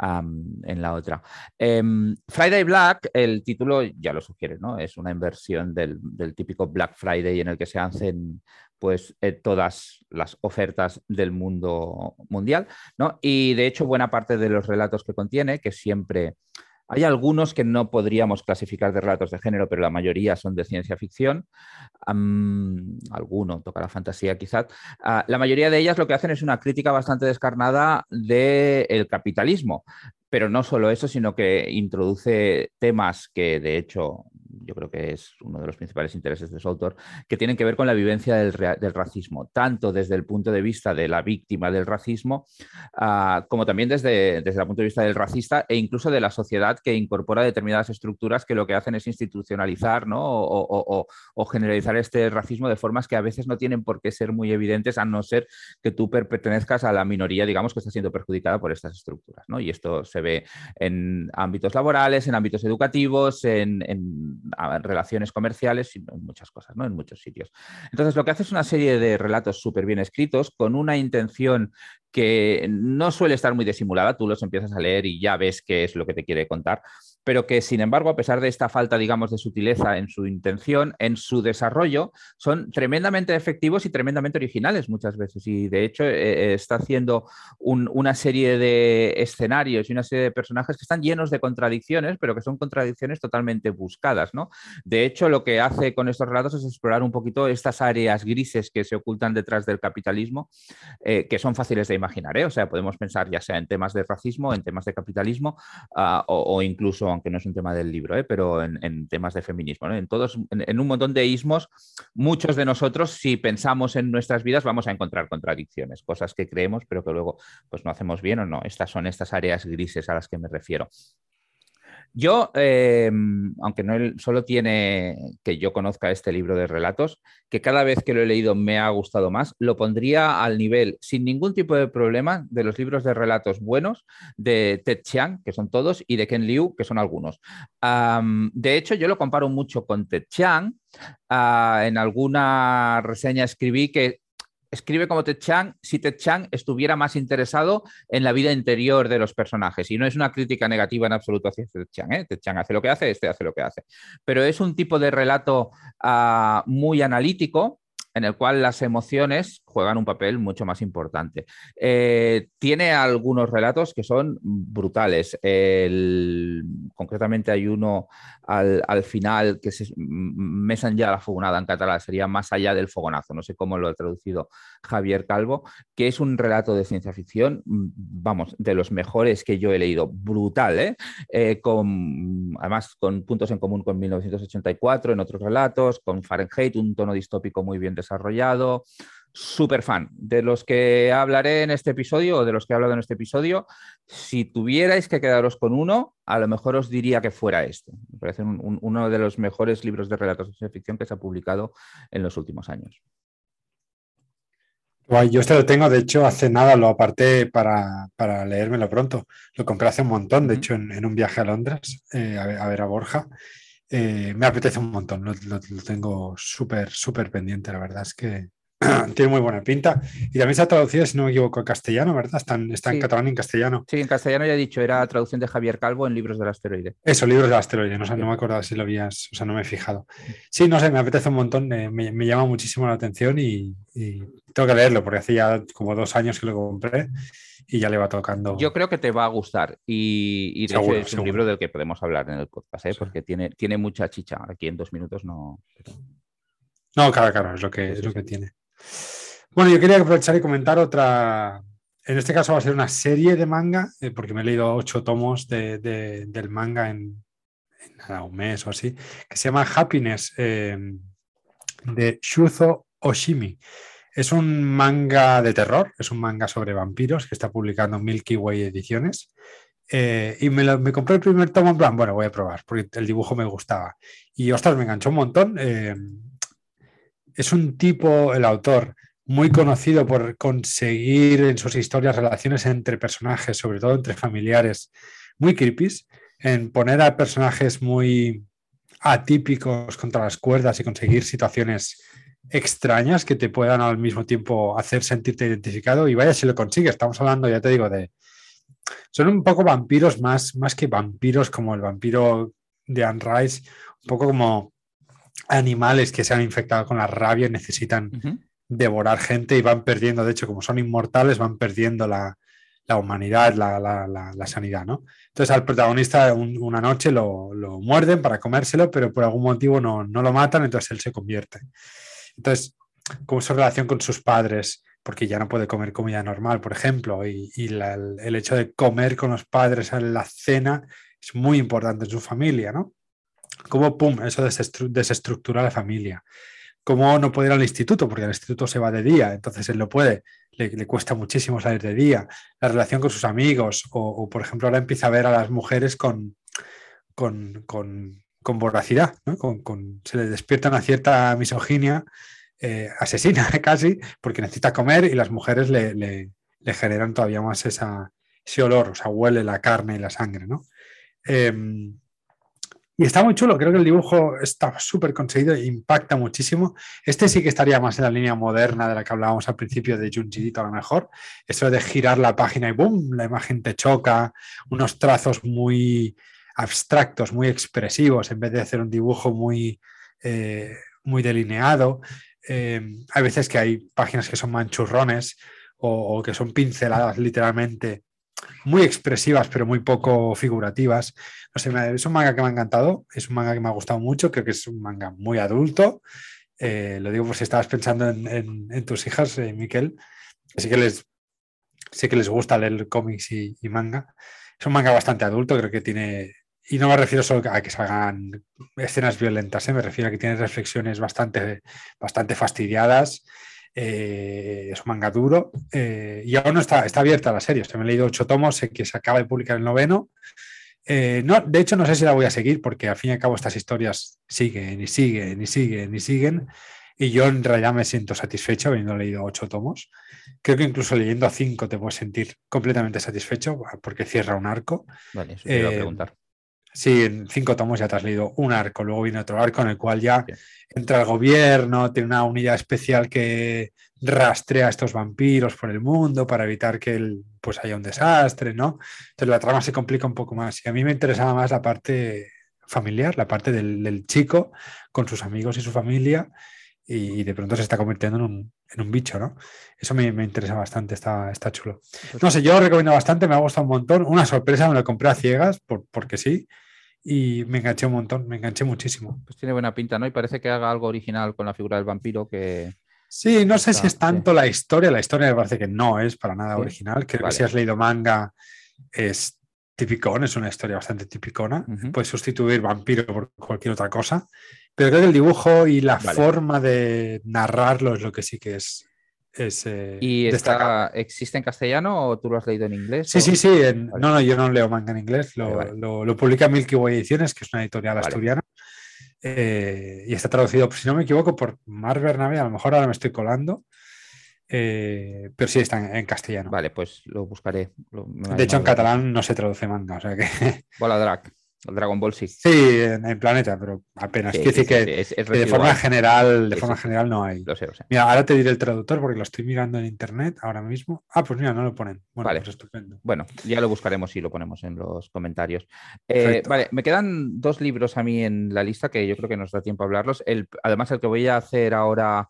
en la otra. Em, Friday Black, el título ya lo sugiere, ¿no? Es una inversión del, del típico Black Friday en el que se hacen pues eh, todas las ofertas del mundo mundial, ¿no? Y de hecho, buena parte de los relatos que contiene, que siempre hay algunos que no podríamos clasificar de relatos de género, pero la mayoría son de ciencia ficción. alguno toca la fantasía quizás. Ah, la mayoría de ellas lo que hacen es una crítica bastante descarnada del capitalismo. Pero no solo eso, sino que introduce temas que de hecho yo creo que es uno de los principales intereses de su autor, que tienen que ver con la vivencia del, racismo, tanto desde el punto de vista de la víctima del racismo, ah, como también desde, desde el punto de vista del racista e incluso de la sociedad que incorpora determinadas estructuras que lo que hacen es institucionalizar o, generalizar este racismo de formas que a veces no tienen por qué ser muy evidentes, a no ser que tú pertenezcas a la minoría, digamos, que está siendo perjudicada por estas estructuras. Y esto se ve en ámbitos laborales, en ámbitos educativos, en relaciones comerciales y en muchas cosas, ¿no? En muchos sitios. Entonces, lo que hace es una serie de relatos súper bien escritos con una intención que no suele estar muy disimulada, tú los empiezas a leer y ya ves qué es lo que te quiere contar, pero que sin embargo, a pesar de esta falta, digamos, de sutileza en su intención, en su desarrollo, son tremendamente efectivos y tremendamente originales muchas veces. Y de hecho, eh, eh, está haciendo una serie de escenarios y una serie de personajes que están llenos de contradicciones, pero que son contradicciones totalmente buscadas, ¿no? De hecho, lo que hace con estos relatos es explorar un poquito estas áreas grises que se ocultan detrás del capitalismo, eh, que son fáciles de imaginar, O sea, podemos pensar ya sea en temas de racismo, en temas de capitalismo ah, o, o incluso aunque no es un tema del libro, ¿eh? pero en, temas de feminismo. En, todos, en, un montón de ismos, muchos de nosotros, si pensamos en nuestras vidas, vamos a encontrar contradicciones, cosas que creemos, pero que luego pues, no hacemos bien o no. Estas son estas áreas grises a las que me refiero. Yo, eh, aunque no solo tiene que yo conozca este libro de relatos, que cada vez que lo he leído me ha gustado más, lo pondría al nivel, sin ningún tipo de problema, de los libros de relatos buenos de Ted Chiang, que son todos, y de Ken Liu, que son algunos. de hecho, yo lo comparo mucho con Ted Chiang. Ah, en alguna reseña escribí que escribe como Ted Chang si Ted Chang estuviera más interesado en la vida interior de los personajes. Y no es una crítica negativa en absoluto hacia Ted Chang. ¿eh? Chang hace lo que hace, este hace lo que hace. Pero es un tipo de relato ah, muy analítico en el cual las emociones juegan un papel mucho más importante. Eh, tiene algunos relatos que son brutales. concretamente hay uno al, final que es Mesan ya la fogonada en catalán, sería más allá del fogonazo, no sé cómo lo ha traducido Javier Calvo, que es un relato de ciencia ficción, vamos, de los mejores que yo he leído, brutal, ¿eh? Eh, además con puntos en común con 1984 en otros relatos, con Fahrenheit, un tono distópico muy bien desarrollado súper fan. De los que hablaré en este episodio o de los que he hablado en este episodio, si tuvierais que quedaros con uno, a lo mejor os diría que fuera este. Me parece uno de los mejores libros de relatos de ciencia ficción que se ha publicado en los últimos años. yo este lo tengo, de hecho, hace nada lo aparté para, para leérmelo pronto. Lo compré hace un montón, de hecho, en, un viaje a Londres eh, a, ver, a, Borja. Eh, me apetece un montón, lo, lo tengo súper, súper pendiente, la verdad es que tiene muy buena pinta. Y también se ha traducido, si no me equivoco, en castellano, ¿verdad? Está, en catalán y en castellano. Sí, en castellano ya he dicho, era traducción de Javier Calvo en Libros del Asteroide. Eso, Libros del Asteroide, no, no me acuerdo si lo habías, o sea, no me he fijado. Sí, no sé, me apetece un montón, me, llama muchísimo la atención y, tengo que leerlo porque hace ya como dos años que lo compré y ya le va tocando. Yo creo que te va a gustar y, de hecho es un libro del que podemos hablar en el podcast, ¿eh? porque tiene, tiene mucha chicha. Aquí en dos minutos no. No, claro, claro, es lo que, es lo que tiene. Bueno, yo quería aprovechar y comentar otra, en este caso va a ser una serie de manga, eh, porque me he leído ocho tomos de, del manga en, un mes o así, que se llama Happiness em, de Shuzo Oshimi. Es un manga de terror, es un manga sobre vampiros que está publicando Milky Way Ediciones. Eh, y me, compré el primer tomo en plan, bueno, voy a probar, porque el dibujo me gustaba. Y ostras, me enganchó un montón. Em, es un tipo, el autor, muy conocido por conseguir en sus historias relaciones entre personajes, sobre todo entre familiares, muy creepy, en poner a personajes muy atípicos contra las cuerdas y conseguir situaciones extrañas que te puedan al mismo tiempo hacer sentirte identificado y vaya si lo consigue. Estamos hablando, ya te digo, de... Son un poco vampiros más, más que vampiros como el vampiro de Anne Rice, un poco como animales que se han infectado con la rabia y necesitan devorar gente y van perdiendo, de hecho, como son inmortales, van perdiendo la, humanidad, la, sanidad, ¿no? Entonces al protagonista una noche lo, muerden para comérselo, pero por algún motivo no, lo matan, entonces él se convierte. Entonces, como su relación con sus padres, porque ya no puede comer comida normal, por ejemplo, y, el hecho de comer con los padres en la cena es muy importante en su familia, ¿no? Como, pum, eso desestructura la familia cómo no puede ir al instituto, porque el instituto se va de día, entonces él no puede, le, cuesta muchísimo salir de día, la relación con sus amigos, o, por ejemplo ahora empieza a ver a las mujeres con, con, voracidad, se le despierta una cierta misoginia eh, asesina casi, porque necesita comer y las mujeres le, generan todavía más esa, ese olor, o sea, huele la carne y la sangre, ¿no? Em, y está muy chulo, creo que el dibujo está súper conseguido, impacta muchísimo. Este sí que estaría más en la línea moderna de la que hablábamos al principio de Junjito a lo mejor. Eso de girar la página y ¡boom! La imagen te choca, unos trazos muy abstractos, muy expresivos, en vez de hacer un dibujo muy, eh, muy delineado. Eh, hay veces que hay páginas que son manchurrones o que son pinceladas literalmente muy expresivas, pero muy poco figurativas. Es un manga que me ha encantado, es un manga que me ha gustado mucho, creo que es un manga muy adulto. Eh, lo digo por si estabas pensando en, tus hijas, eh, Miquel. Así que les, sé que les gusta leer cómics y, manga. Es un manga bastante adulto, creo que tiene. Y no me refiero solo a que salgan escenas violentas, ¿eh? me refiero a que tiene reflexiones bastante, bastante fastidiadas eh, es un manga duro eh, y aún no está, está abierta la serie. me he leído ocho tomos, sé que se acaba de publicar el noveno. Eh, no, de hecho, no sé si la voy a seguir porque al fin y al cabo estas historias siguen y siguen y siguen y siguen. Y yo en realidad me siento satisfecho habiendo leído ocho tomos. Creo que incluso leyendo a cinco te puedes sentir completamente satisfecho porque cierra un arco. Vale, eso te iba a preguntar. Sí, en cinco tomos ya te has leído un arco, luego viene otro arco en el cual ya entra el gobierno, tiene una unidad especial que rastrea a estos vampiros por el mundo para evitar que pues haya un desastre, ¿no? Entonces la trama se complica un poco más. Y a mí me interesaba más la parte familiar, la parte del, chico con sus amigos y su familia, y, de pronto se está convirtiendo en un, bicho, ¿no? Eso me, interesa bastante, está, está chulo. Pues no sé, yo lo recomiendo bastante, me ha gustado un montón. Una sorpresa, me lo compré a ciegas, porque sí y me enganché un montón, me enganché muchísimo. Pues tiene buena pinta, ¿no? Y parece que haga algo original con la figura del vampiro que... Sí, no sé si es tanto la historia, la historia me parece que no es para nada original, creo que si has leído manga es tipicón, es una historia bastante tipicona, puedes sustituir vampiro por cualquier otra cosa, pero creo que el dibujo y la forma de narrarlo es lo que sí que es eh, ¿Y está, existe en castellano o tú lo has leído en inglés? Sí, sí, sí. No, no, yo no leo manga en inglés. Lo, publica Milky Way Ediciones, que es una editorial asturiana. Eh, y está traducido, si no me equivoco, por Mar Bernabé. A lo mejor ahora me estoy colando. Eh, pero sí está en, castellano. Vale, pues lo buscaré. de hecho, en catalán no se traduce manga. O sea que... Bola Drac. El Dragon Ball sí. Sí, en planeta, pero apenas. Quiero decir que, de forma general, de forma general no hay. Lo sé, Mira, ahora te diré el traductor porque lo estoy mirando en internet ahora mismo. Ah, pues mira, no lo ponen. Bueno, vale. pues estupendo. Bueno, ya lo buscaremos y lo ponemos en los comentarios. Eh, vale, me quedan dos libros a mí en la lista que yo creo que nos da tiempo a hablarlos. El, además, el que voy a hacer ahora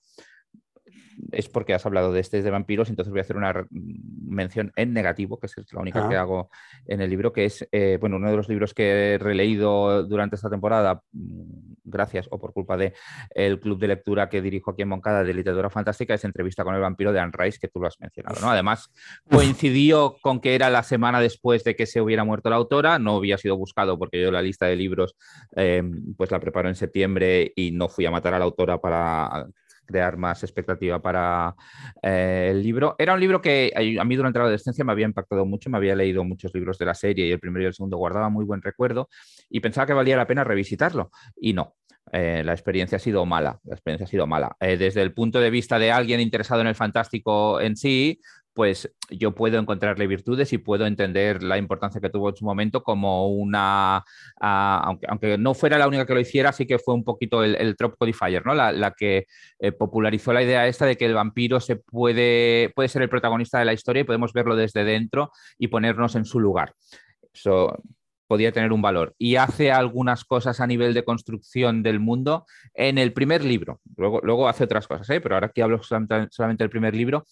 es porque has hablado de este de vampiros, entonces voy a hacer una mención en negativo, que es la única que hago en el libro, que es, eh, bueno, uno de los libros que he releído durante esta temporada mm, gracias o por culpa de el club de lectura que dirijo aquí en Moncada de literatura fantástica, es entrevista con el vampiro de Anne Rice, que tú lo has mencionado. ¿no? Además, coincidió con que era la semana después de que se hubiera muerto la autora, no había sido buscado porque yo la lista de libros eh, pues la preparo en septiembre y no fui a matar a la autora para crear más expectativa para eh, el libro. Era un libro que a mí durante la adolescencia me había impactado mucho, me había leído muchos libros de la serie y el primero y el segundo guardaba muy buen recuerdo y pensaba que valía la pena revisitarlo y no. Eh, la experiencia ha sido mala, la experiencia ha sido mala. Eh, desde el punto de vista de alguien interesado en el fantástico en sí, pues yo puedo encontrarle virtudes y puedo entender la importancia que tuvo en su momento como una, ah, aunque, no fuera la única que lo hiciera, sí que fue un poquito el, el Trop Codifier, ¿no? La, que eh, popularizó la idea esta de que el vampiro se puede, puede ser el protagonista de la historia y podemos verlo desde dentro y ponernos en su lugar. Eso podía tener un valor. Y hace algunas cosas a nivel de construcción del mundo en el primer libro. Luego, luego hace otras cosas, ¿eh? pero ahora aquí hablo solamente, solamente del primer libro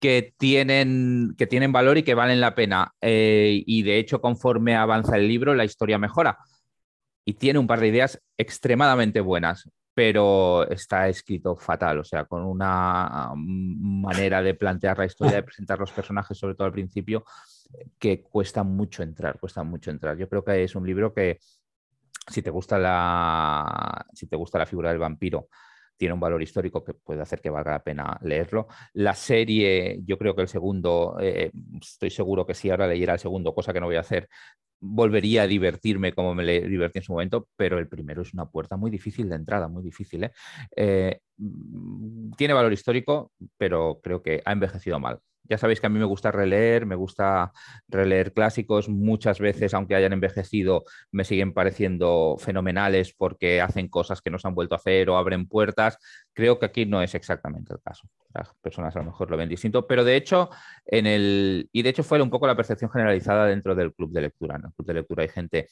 que tienen, que tienen valor y que valen la pena. Eh, y de hecho, conforme avanza el libro, la historia mejora. Y tiene un par de ideas extremadamente buenas, pero está escrito fatal, o sea, con una manera de plantear la historia, de presentar los personajes, sobre todo al principio, que cuesta mucho entrar, cuesta mucho entrar. Yo creo que es un libro que, si te gusta la, si te gusta la figura del vampiro, tiene un valor histórico que puede hacer que valga la pena leerlo. La serie, yo creo que el segundo, eh, estoy seguro que si ahora leyera el segundo, cosa que no voy a hacer, volvería a divertirme como me divertí en su momento, pero el primero es una puerta muy difícil de entrada, muy difícil. ¿eh? Eh, mm, tiene valor histórico, pero creo que ha envejecido mal. Ya sabéis que a mí me gusta releer, me gusta releer clásicos. Muchas veces, aunque hayan envejecido, me siguen pareciendo fenomenales porque hacen cosas que no se han vuelto a hacer o abren puertas. Creo que aquí no es exactamente el caso. Las personas a lo mejor lo ven distinto, pero de hecho, en el. Y de hecho fue un poco la percepción generalizada dentro del club de lectura. En el club de lectura hay gente.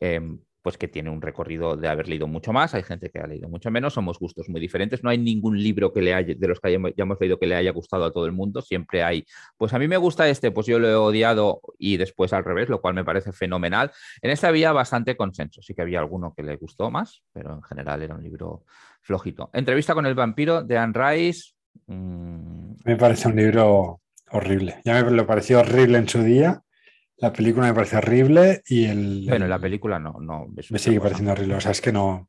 Em, pues que tiene un recorrido de haber leído mucho más, hay gente que ha leído mucho menos, somos gustos muy diferentes, no hay ningún libro que le haya, de los que hayamos, leído que le haya gustado a todo el mundo, siempre hay, pues a mí me gusta este, pues yo lo he odiado y después al revés, lo cual me parece fenomenal. En este había bastante consenso, sí que había alguno que le gustó más, pero en general era un libro flojito. Entrevista con el vampiro de Anne Rice. Mm, me parece un libro horrible, ya me lo pareció horrible en su día la película me parece horrible y el. Bueno, la película no. no me sigue pareciendo horrible. O sea, es que no,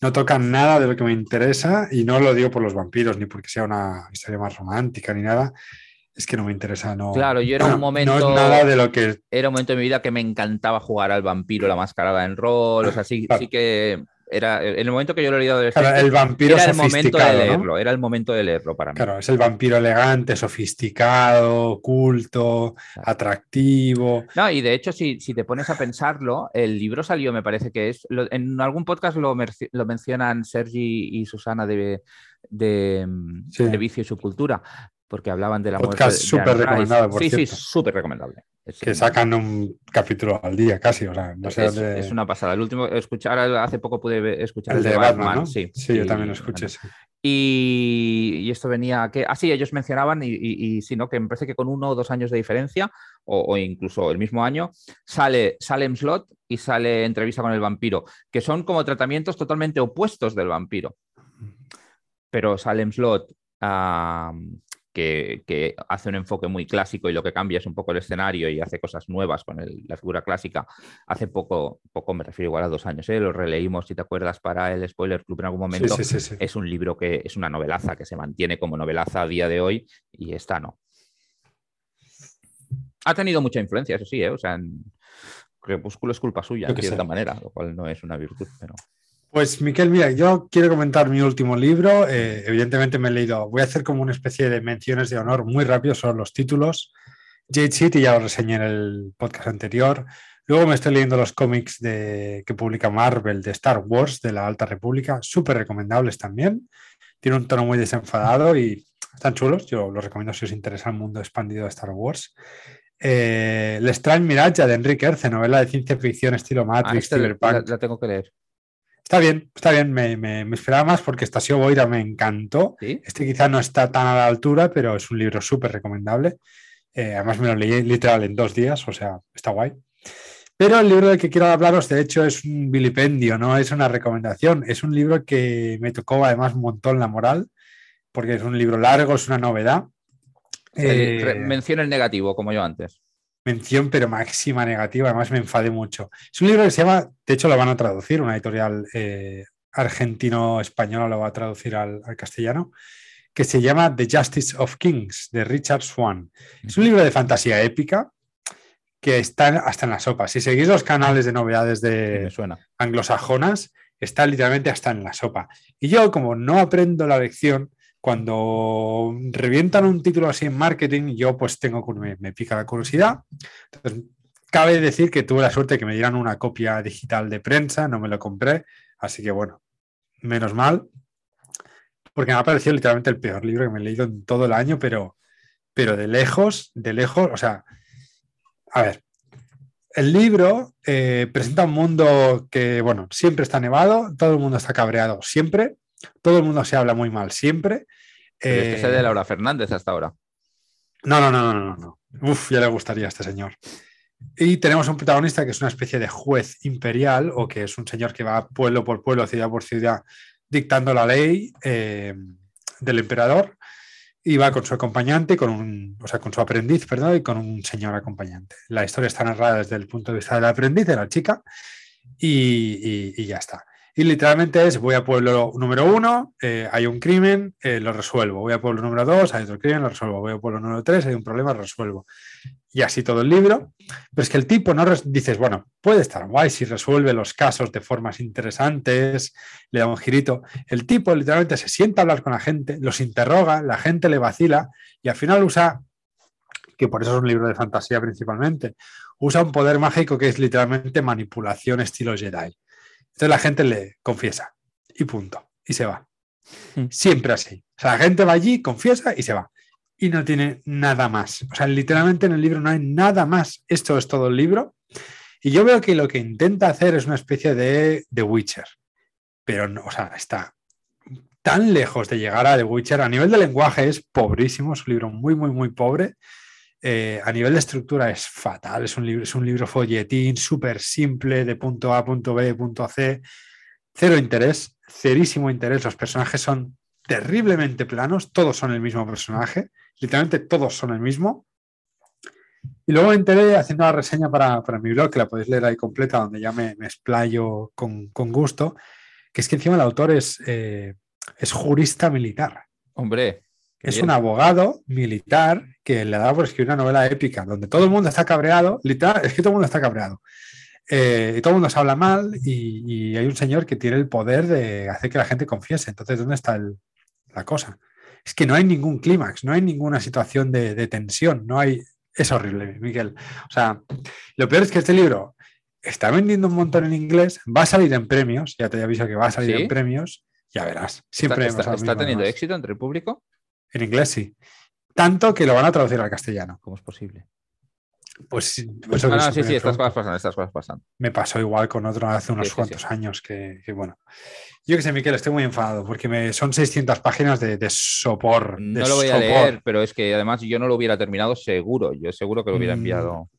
no tocan nada de lo que me interesa y no lo digo por los vampiros ni porque sea una historia más romántica ni nada. Es que no me interesa, no. Claro, yo era un momento. No es nada de lo que. Era un momento de mi vida que me encantaba jugar al vampiro, la mascarada en rol. O sea, sí, sí que era en el momento que yo lo he leído de el vampiro era el momento de leerlo, era el momento de leerlo para mí. Claro, es el vampiro elegante, sofisticado, culto, atractivo. No, y de hecho, si, si, te pones a pensarlo, el libro salió, me parece que es. en algún podcast lo, lo, mencionan Sergi y Susana de, de, de Vicio y Subcultura porque hablaban de la Podcast súper recomendado, por Sí, sí, súper recomendable. que sacan un capítulo al día casi, o sea, no sé es, es una pasada. El último, escuchar, hace poco pude escuchar el, de, Batman, sí. Sí, yo también lo escuché, Y, y, esto venía que, ah, sí, ellos mencionaban, y, y, sí, ¿no? Que me parece que con uno o dos años de diferencia, o, incluso el mismo año, sale Salem Slot y sale Entrevista con el vampiro, que son como tratamientos totalmente opuestos del vampiro. Pero Salem Slot que, hace un enfoque muy clásico y lo que cambia es un poco el escenario y hace cosas nuevas con la figura clásica. Hace poco, poco me refiero igual a dos años, ¿eh? lo releímos, si te acuerdas, para el Spoiler Club en algún momento. es un libro que es una novelaza que se mantiene como novelaza a día de hoy y esta no. Ha tenido mucha influencia, eso sí, ¿eh? o sea, Crepúsculo es culpa suya, de cierta manera, lo cual no es una virtud, pero... Pues Miquel, mira, yo quiero comentar mi último libro. Eh, evidentemente me he leído, voy a hacer como una especie de menciones de honor muy rápido sobre los títulos. Jade City ya lo reseñé en el podcast anterior. Luego me estoy leyendo los cómics de, que publica Marvel de Star Wars de la Alta República, súper recomendables también. Tiene un tono muy desenfadado y están chulos. Yo los recomiendo si os interesa el mundo expandido de Star Wars. Eh, el Strange Mirage de Enrique Erce, novela de ciencia ficción estilo ah, Matrix, ah, Cyberpunk. la, tengo que leer. Está bien, está bien, me, esperaba más porque Stasio Boira me encantó. Este quizá no está tan a la altura, pero es un libro súper recomendable. Eh, además me lo leí literal en dos días, o sea, está guay. Pero el libro del que quiero hablaros, de hecho, es un vilipendio, no es una recomendación. Es un libro que me tocó además un montón la moral, porque es un libro largo, es una novedad. Eh, mención el negativo, como yo antes. Mención, pero máxima negativa, además me enfadé mucho. Es un libro que se llama, de hecho lo van a traducir, una editorial eh, argentino-española lo va a traducir al, castellano, que se llama The Justice of Kings, de Richard Swan. Es un libro de fantasía épica que está hasta en la sopa. Si seguís los canales de novedades de anglosajonas, está literalmente hasta en la sopa. Y yo, como no aprendo la lección, cuando revientan un título así en marketing, yo pues tengo, me, me pica la curiosidad. Cabe decir que tuve la suerte que me dieran una copia digital de prensa, no me lo compré, así que bueno, menos mal, porque me ha parecido literalmente el peor libro que me he leído en todo el año, pero, pero de lejos, de lejos, o sea, a ver, el libro eh, presenta un mundo que, bueno, siempre está nevado, todo el mundo está cabreado siempre, todo el mundo se habla muy mal siempre. es que de eh, Laura Fernández hasta ahora. No, no, no, no, no, no. Uf, ya le gustaría a este señor. Y tenemos un protagonista que es una especie de juez imperial o que es un señor que va pueblo por pueblo, ciudad por ciudad, dictando la ley eh, del emperador y va con su acompañante, con un, o sea, con su aprendiz, perdón, y con un señor acompañante. La historia está narrada desde el punto de vista del aprendiz, de la chica, y ya está. Y literalmente es, voy a pueblo número uno, eh, hay un crimen, eh, lo resuelvo. Voy a pueblo número dos, hay otro crimen, lo resuelvo. Voy a pueblo número tres, hay un problema, lo resuelvo. Y así todo el libro. Pero es que el tipo no dices, bueno, puede estar guay si resuelve los casos de formas interesantes, le da un girito. El tipo literalmente se sienta a hablar con la gente, los interroga, la gente le vacila y al final usa, que por eso es un libro de fantasía principalmente, usa un poder mágico que es literalmente manipulación estilo Jedi. Entonces la gente le confiesa y punto. Y se va. Hmm. Siempre así. O sea, la gente va allí, confiesa y se va. Y no tiene nada más. O sea, literalmente en el libro no hay nada más. Esto es todo el libro. Y yo veo que lo que intenta hacer es una especie de The Witcher. Pero no, o sea, está tan lejos de llegar a The Witcher. A nivel de lenguaje es pobrísimo, es un libro muy, muy, muy pobre. Eh, a nivel de estructura es fatal, es un libro, es un libro folletín súper simple de punto A, punto B, punto C, cero interés, cerísimo interés, los personajes son terriblemente planos, todos son el mismo personaje, literalmente todos son el mismo. Y luego me enteré haciendo la reseña para, mi blog, que la podéis leer ahí completa, donde ya me, explayo con, gusto, que es que encima el autor es, eh, es jurista militar. Hombre. Es un abogado militar que le da por escribir una novela épica donde todo el mundo está cabreado, literal, es que todo el mundo está cabreado. Eh, y todo el mundo se habla mal y, hay un señor que tiene el poder de hacer que la gente confiese. Entonces, ¿dónde está la cosa? Es que no hay ningún clímax, no hay ninguna situación de, tensión, no hay... Es horrible, Miguel. O sea, lo peor es que este libro está vendiendo un montón en inglés, va a salir en premios, ya te aviso que va a salir en premios, ya verás. Siempre ¿Está, está teniendo éxito entre el público? En inglés sí. Tanto que lo van a traducir al castellano. ¿Cómo es posible? Pues, pues ah, sí, sí, estas cosas pasan, estas cosas pasan. Me pasó igual con otro hace unos cuantos años que, bueno. Yo que sé, Miquel, estoy muy enfadado porque me, son 600 páginas de, de sopor. No lo voy a leer, pero es que además yo no lo hubiera terminado seguro. Yo seguro que lo hubiera mm. enviado.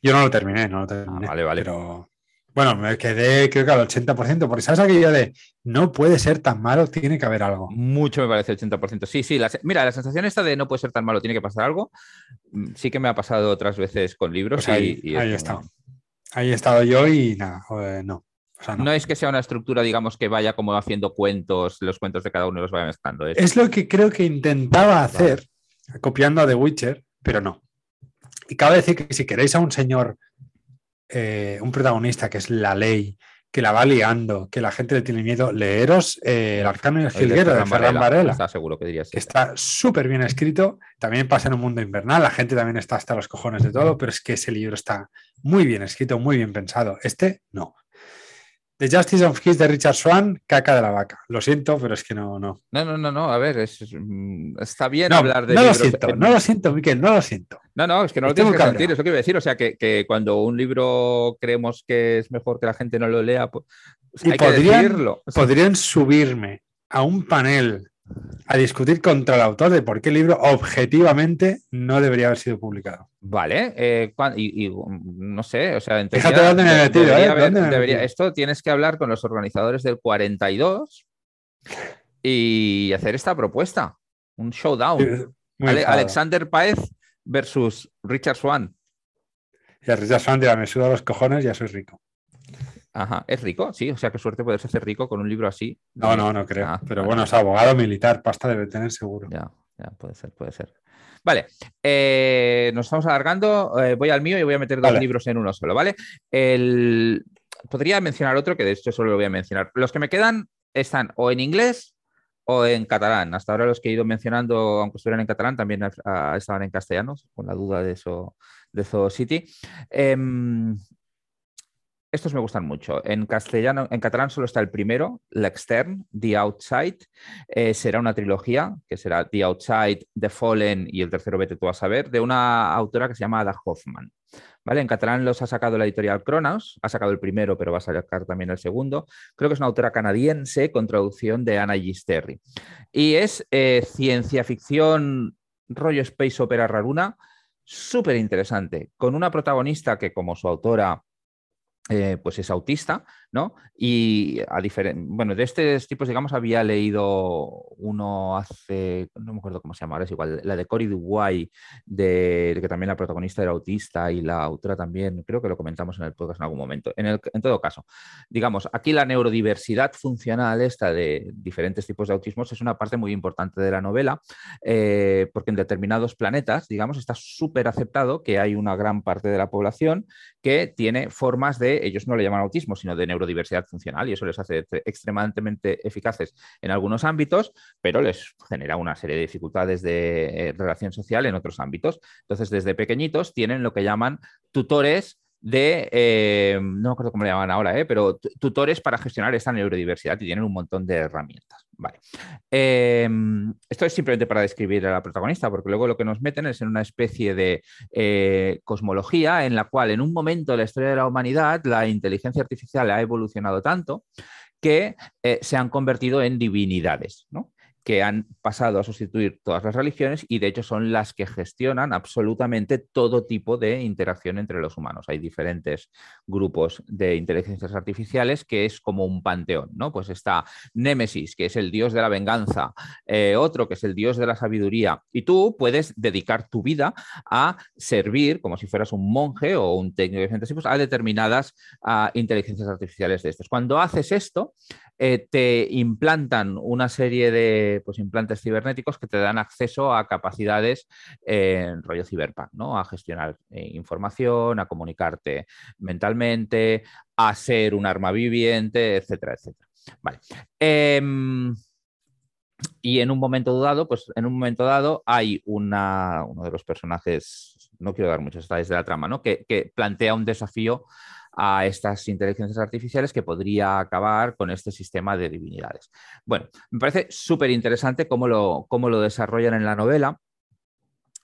Yo no lo terminé, no lo terminé. Ah, vale, vale. Pero, bueno, me quedé creo que al 80%, porque sabes aquello de no puede ser tan malo, tiene que haber algo. Mucho me parece el 80%. Sí, sí, mira, la sensación esta de no puede ser tan malo, tiene que pasar algo, mm, sí que me ha pasado otras veces con libros. Pues ahí, ahí he estado. Ahí he estado yo y nada, no. no. es que sea una estructura, digamos, que vaya como haciendo cuentos, los cuentos de cada uno los vaya mezclando. Es, lo que creo que intentaba hacer, copiando a The Witcher, pero no. Y cabe decir que si queréis a un señor eh, un protagonista que es la ley, que la va liando, que la gente le tiene miedo, leeros eh, El Arcano y el Jilguero de Ferran Varela. Está seguro que dirías. está súper bien escrito. También pasa en un mundo invernal. La gente también está hasta los cojones de todo, pero es que ese libro está muy bien escrito, muy bien pensado. Este no. The Justice of Kiss de Richard Swan, caca de la vaca. Lo siento, pero es que no, no. No, no, no, no. A ver, es, mm, está bien hablar de. No lo siento, no lo siento, Miquel, no lo siento. No, no, es que no lo tienes que sentir, es lo que iba a decir. O sea, que, cuando un libro creemos que es mejor que la gente no lo lea, pues, hay podrían, que decirlo. Podrían subirme a un panel a discutir contra el autor de por qué el libro objetivamente no debería haber sido publicado. Vale, eh, y, no sé, o sea, Fíjate dónde me he metido, ¿eh? Esto tienes que hablar con los organizadores del 42 y hacer esta propuesta, un showdown. Alexander Paez versus Richard Swan. Y a Richard Swan dirá, me suda los cojones, ya soy rico. Ajá, es rico, sí, o sea, qué suerte poderse hacer rico con un libro así. No, no, no creo. Ah, pero bueno, es abogado militar, pasta debe tener seguro. Ya, ya, puede ser, puede ser. Vale, eh, nos estamos alargando. Eh, voy al mío y voy a meter dos libros en uno solo, ¿vale? El... Podría mencionar otro que de hecho solo lo voy a mencionar. Los que me quedan están o en inglés o en catalán. Hasta ahora los que he ido mencionando, aunque estuvieran en catalán, también estaban en castellano, con la duda de eso de Zoo City. Em, estos me gustan mucho. En castellano, en catalán solo está el primero, L'Extern, The Outside. Eh, será una trilogía, que será The Outside, The Fallen y el tercero vete tú a saber, de una autora que se llama Ada Hoffman. ¿Vale? En catalán los ha sacado la editorial Cronos, ha sacado el primero, pero va a sacar también el segundo. Creo que es una autora canadiense con traducción de Anna Gisterri. Y es eh, ciencia ficción, rollo space opera raruna, súper interesante, con una protagonista que como su autora eh, pues es autista, Y a bueno, de estos tipos, digamos, había leído uno hace, no me acuerdo cómo se llama, es igual, la de Cory Duguay, de, que también la protagonista era autista y la autora también, creo que lo comentamos en el podcast en algún momento. En, en todo caso, digamos, aquí la neurodiversidad funcional esta de diferentes tipos de autismos es una parte muy importante de la novela, eh, porque en determinados planetas, digamos, está súper aceptado que hay una gran parte de la población que tiene formas de ellos no le llaman autismo, sino de neurodiversidad funcional y eso les hace extremadamente eficaces en algunos ámbitos, pero les genera una serie de dificultades de eh, relación social en otros ámbitos. Entonces, desde pequeñitos tienen lo que llaman tutores de, eh, no me acuerdo cómo le llaman ahora, eh, pero tutores para gestionar esta neurodiversidad y tienen un montón de herramientas. Vale. Em, esto es simplemente para describir a la protagonista, porque luego lo que nos meten es en una especie de eh, cosmología en la cual en un momento de la historia de la humanidad la inteligencia artificial ha evolucionado tanto que se han convertido en divinidades, ¿no? Que han pasado a sustituir todas las religiones y de hecho son las que gestionan absolutamente todo tipo de interacción entre los humanos. Hay diferentes grupos de inteligencias artificiales que es como un panteón, ¿no? Pues está Némesis, que es el dios de la venganza, eh, otro que es el dios de la sabiduría, y tú puedes dedicar tu vida a servir, como si fueras un monje o un técnico de diferentes tipos, a determinadas inteligencias artificiales de estos. Cuando haces esto, eh, te implantan una serie de pues, implantes cibernéticos que te dan acceso a capacidades en rollo ciberpunk, ¿no? A gestionar eh, información, a comunicarte mentalmente, a ser un arma viviente, etcétera, etcétera. Vale. Em, y en un momento dado, pues en un momento dado hay una, uno de los personajes, no quiero dar muchos detalles de la trama, ¿no? que plantea un desafío a estas inteligencias artificiales que podría acabar con este sistema de divinidades. Bueno, me parece súper interesante cómo lo, cómo lo desarrollan en la novela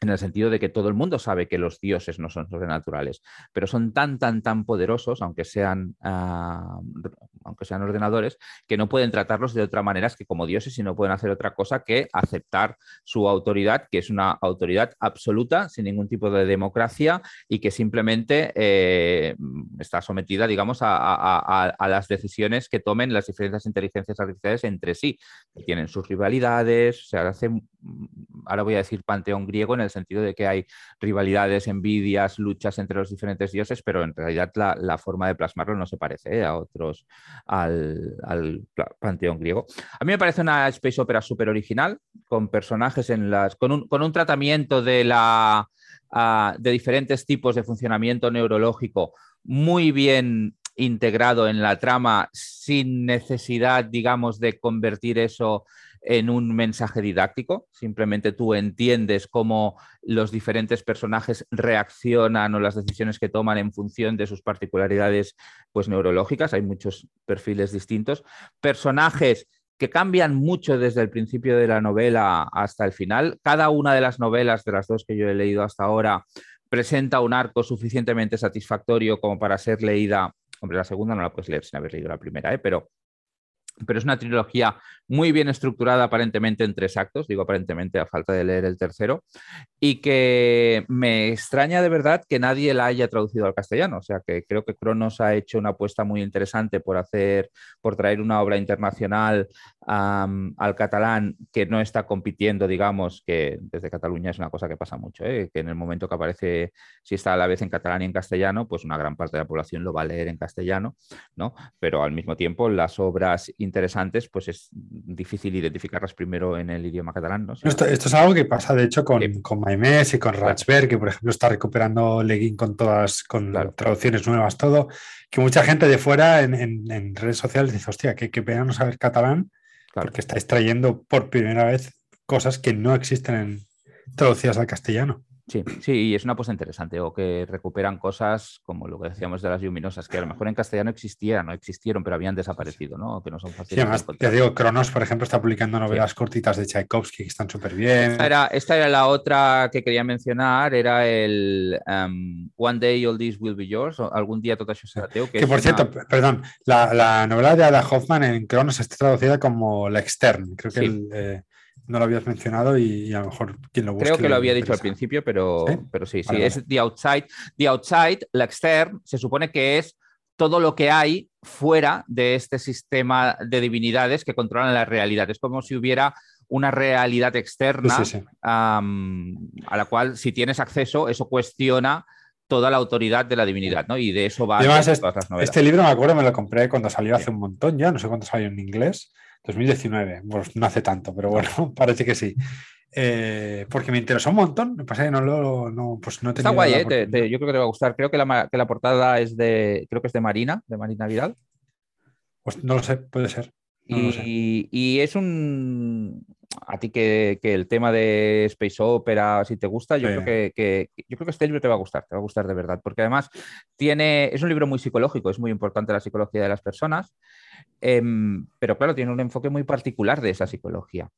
en el sentido de que todo el mundo sabe que los dioses no son sobrenaturales, pero son tan, tan, tan poderosos, aunque sean, ah, aunque sean ordenadores, que no pueden tratarlos de otra manera que como dioses y no pueden hacer otra cosa que aceptar su autoridad, que es una autoridad absoluta, sin ningún tipo de democracia y que simplemente eh, está sometida, digamos, a, las decisiones que tomen las diferentes inteligencias artificiales entre sí, tienen sus rivalidades, se hace, ahora voy a decir panteón griego en el sentido de que hay rivalidades, envidias, luchas entre los diferentes dioses, pero en realidad la, forma de plasmarlo no se parece ¿eh? a otros, al, panteón griego. A mí me parece una space opera súper original, con personajes en las. con un, con un tratamiento de la. Ah, de diferentes tipos de funcionamiento neurológico muy bien integrado en la trama sin necesidad, digamos, de convertir eso en un mensaje didáctico, simplemente tú entiendes cómo los diferentes personajes reaccionan o las decisiones que toman en función de sus particularidades pues, neurológicas, hay muchos perfiles distintos, personajes que cambian mucho desde el principio de la novela hasta el final. Cada una de las novelas, de las dos que yo he leído hasta ahora, presenta un arco suficientemente satisfactorio como para ser leída. Hombre, la segunda no la puedes leer sin haber leído la primera, ¿eh? pero pero es una trilogía muy bien estructurada aparentemente en tres actos, digo aparentemente a falta de leer el tercero, y que me extraña de verdad que nadie la haya traducido al castellano, o sea que creo que Cronos ha hecho una apuesta muy interesante por hacer, por traer una obra internacional al catalán que no está compitiendo, digamos, que desde Cataluña es una cosa que pasa mucho, ¿eh? que en el momento que aparece, si está a la vez en catalán y en castellano, pues una gran parte de la población lo va a leer en castellano, ¿no? Pero al mismo tiempo las obras interesantes, pues es difícil identificarlas primero en el idioma catalán. ¿no? Esto, es algo que pasa, de hecho, con, con Maimés y con Ratsberg, que por ejemplo está recuperando Leguín con todas, con traducciones nuevas, todo, que mucha gente de fuera en, redes sociales dice, hostia, qué, qué pena no saber catalán, porque estáis trayendo por primera vez cosas que no existen en, traducidas al castellano. Sí, sí, y es una apuesta interesante, o que recuperan cosas como lo que decíamos de las luminosas, que a lo mejor en castellano existían, no existieron, pero habían desaparecido, ¿no? Que no son fáciles. Sí, además, te digo, Cronos, por ejemplo, está publicando novelas cortitas de Tchaikovsky que están súper bien. Esta era, esta era, la otra que quería mencionar, era el um, One Day All This Will Be Yours, o algún día todo eso será teo. Que, por cierto, perdón, la, novela de Ada Hoffman en Cronos está traducida como La Extern, creo que el, eh, no lo habías mencionado y, a lo mejor quien lo busque. Creo que lo había dicho al principio, pero sí, pero sí, sí. es The Outside. The Outside, la extern, se supone que es todo lo que hay fuera de este sistema de divinidades que controlan la realidad. Es como si hubiera una realidad externa a la cual si tienes acceso, eso cuestiona toda la autoridad de la divinidad, ¿no? Y de eso va a todas las novelas. Este libro, me acuerdo, me lo compré cuando salió hace un montón ya, no sé cuánto salió en inglés. 2019, pues no hace tanto, pero bueno, parece que sí. Eh, porque me interesó un montón, me pasa que no lo no, pues no Está guay, eh, yo creo que te va a gustar. Creo que la, que la, portada es de, creo que es de Marina, de Marina Vidal. Pues no lo sé, puede ser. y, es un. A ti que, que, el tema de Space Opera, si te gusta, yo, creo que, que, yo creo que este libro te va a gustar, te va a gustar de verdad, porque además tiene, es un libro muy psicológico, es muy importante la psicología de las personas. Em, pero claro, tiene un enfoque muy particular de esa psicología.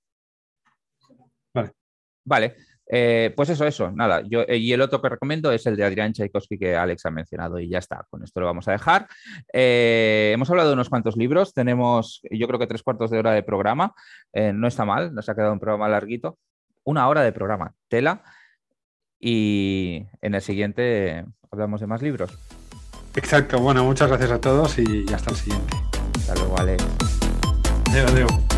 Vale. Vale. Eh, pues eso, eso, nada. Yo, eh, y el otro que recomiendo es el de Adrián Tchaikovsky que Alex ha mencionado y ya está. Con esto lo vamos a dejar. Eh, hemos hablado de unos cuantos libros. Tenemos, yo creo que tres cuartos de hora de programa. no está mal, nos ha quedado un programa larguito. Una hora de programa, tela. Y en el siguiente hablamos de más libros. Exacto. Bueno, muchas gracias a todos y hasta el siguiente. Hasta luego, Alex. Adiós, adiós.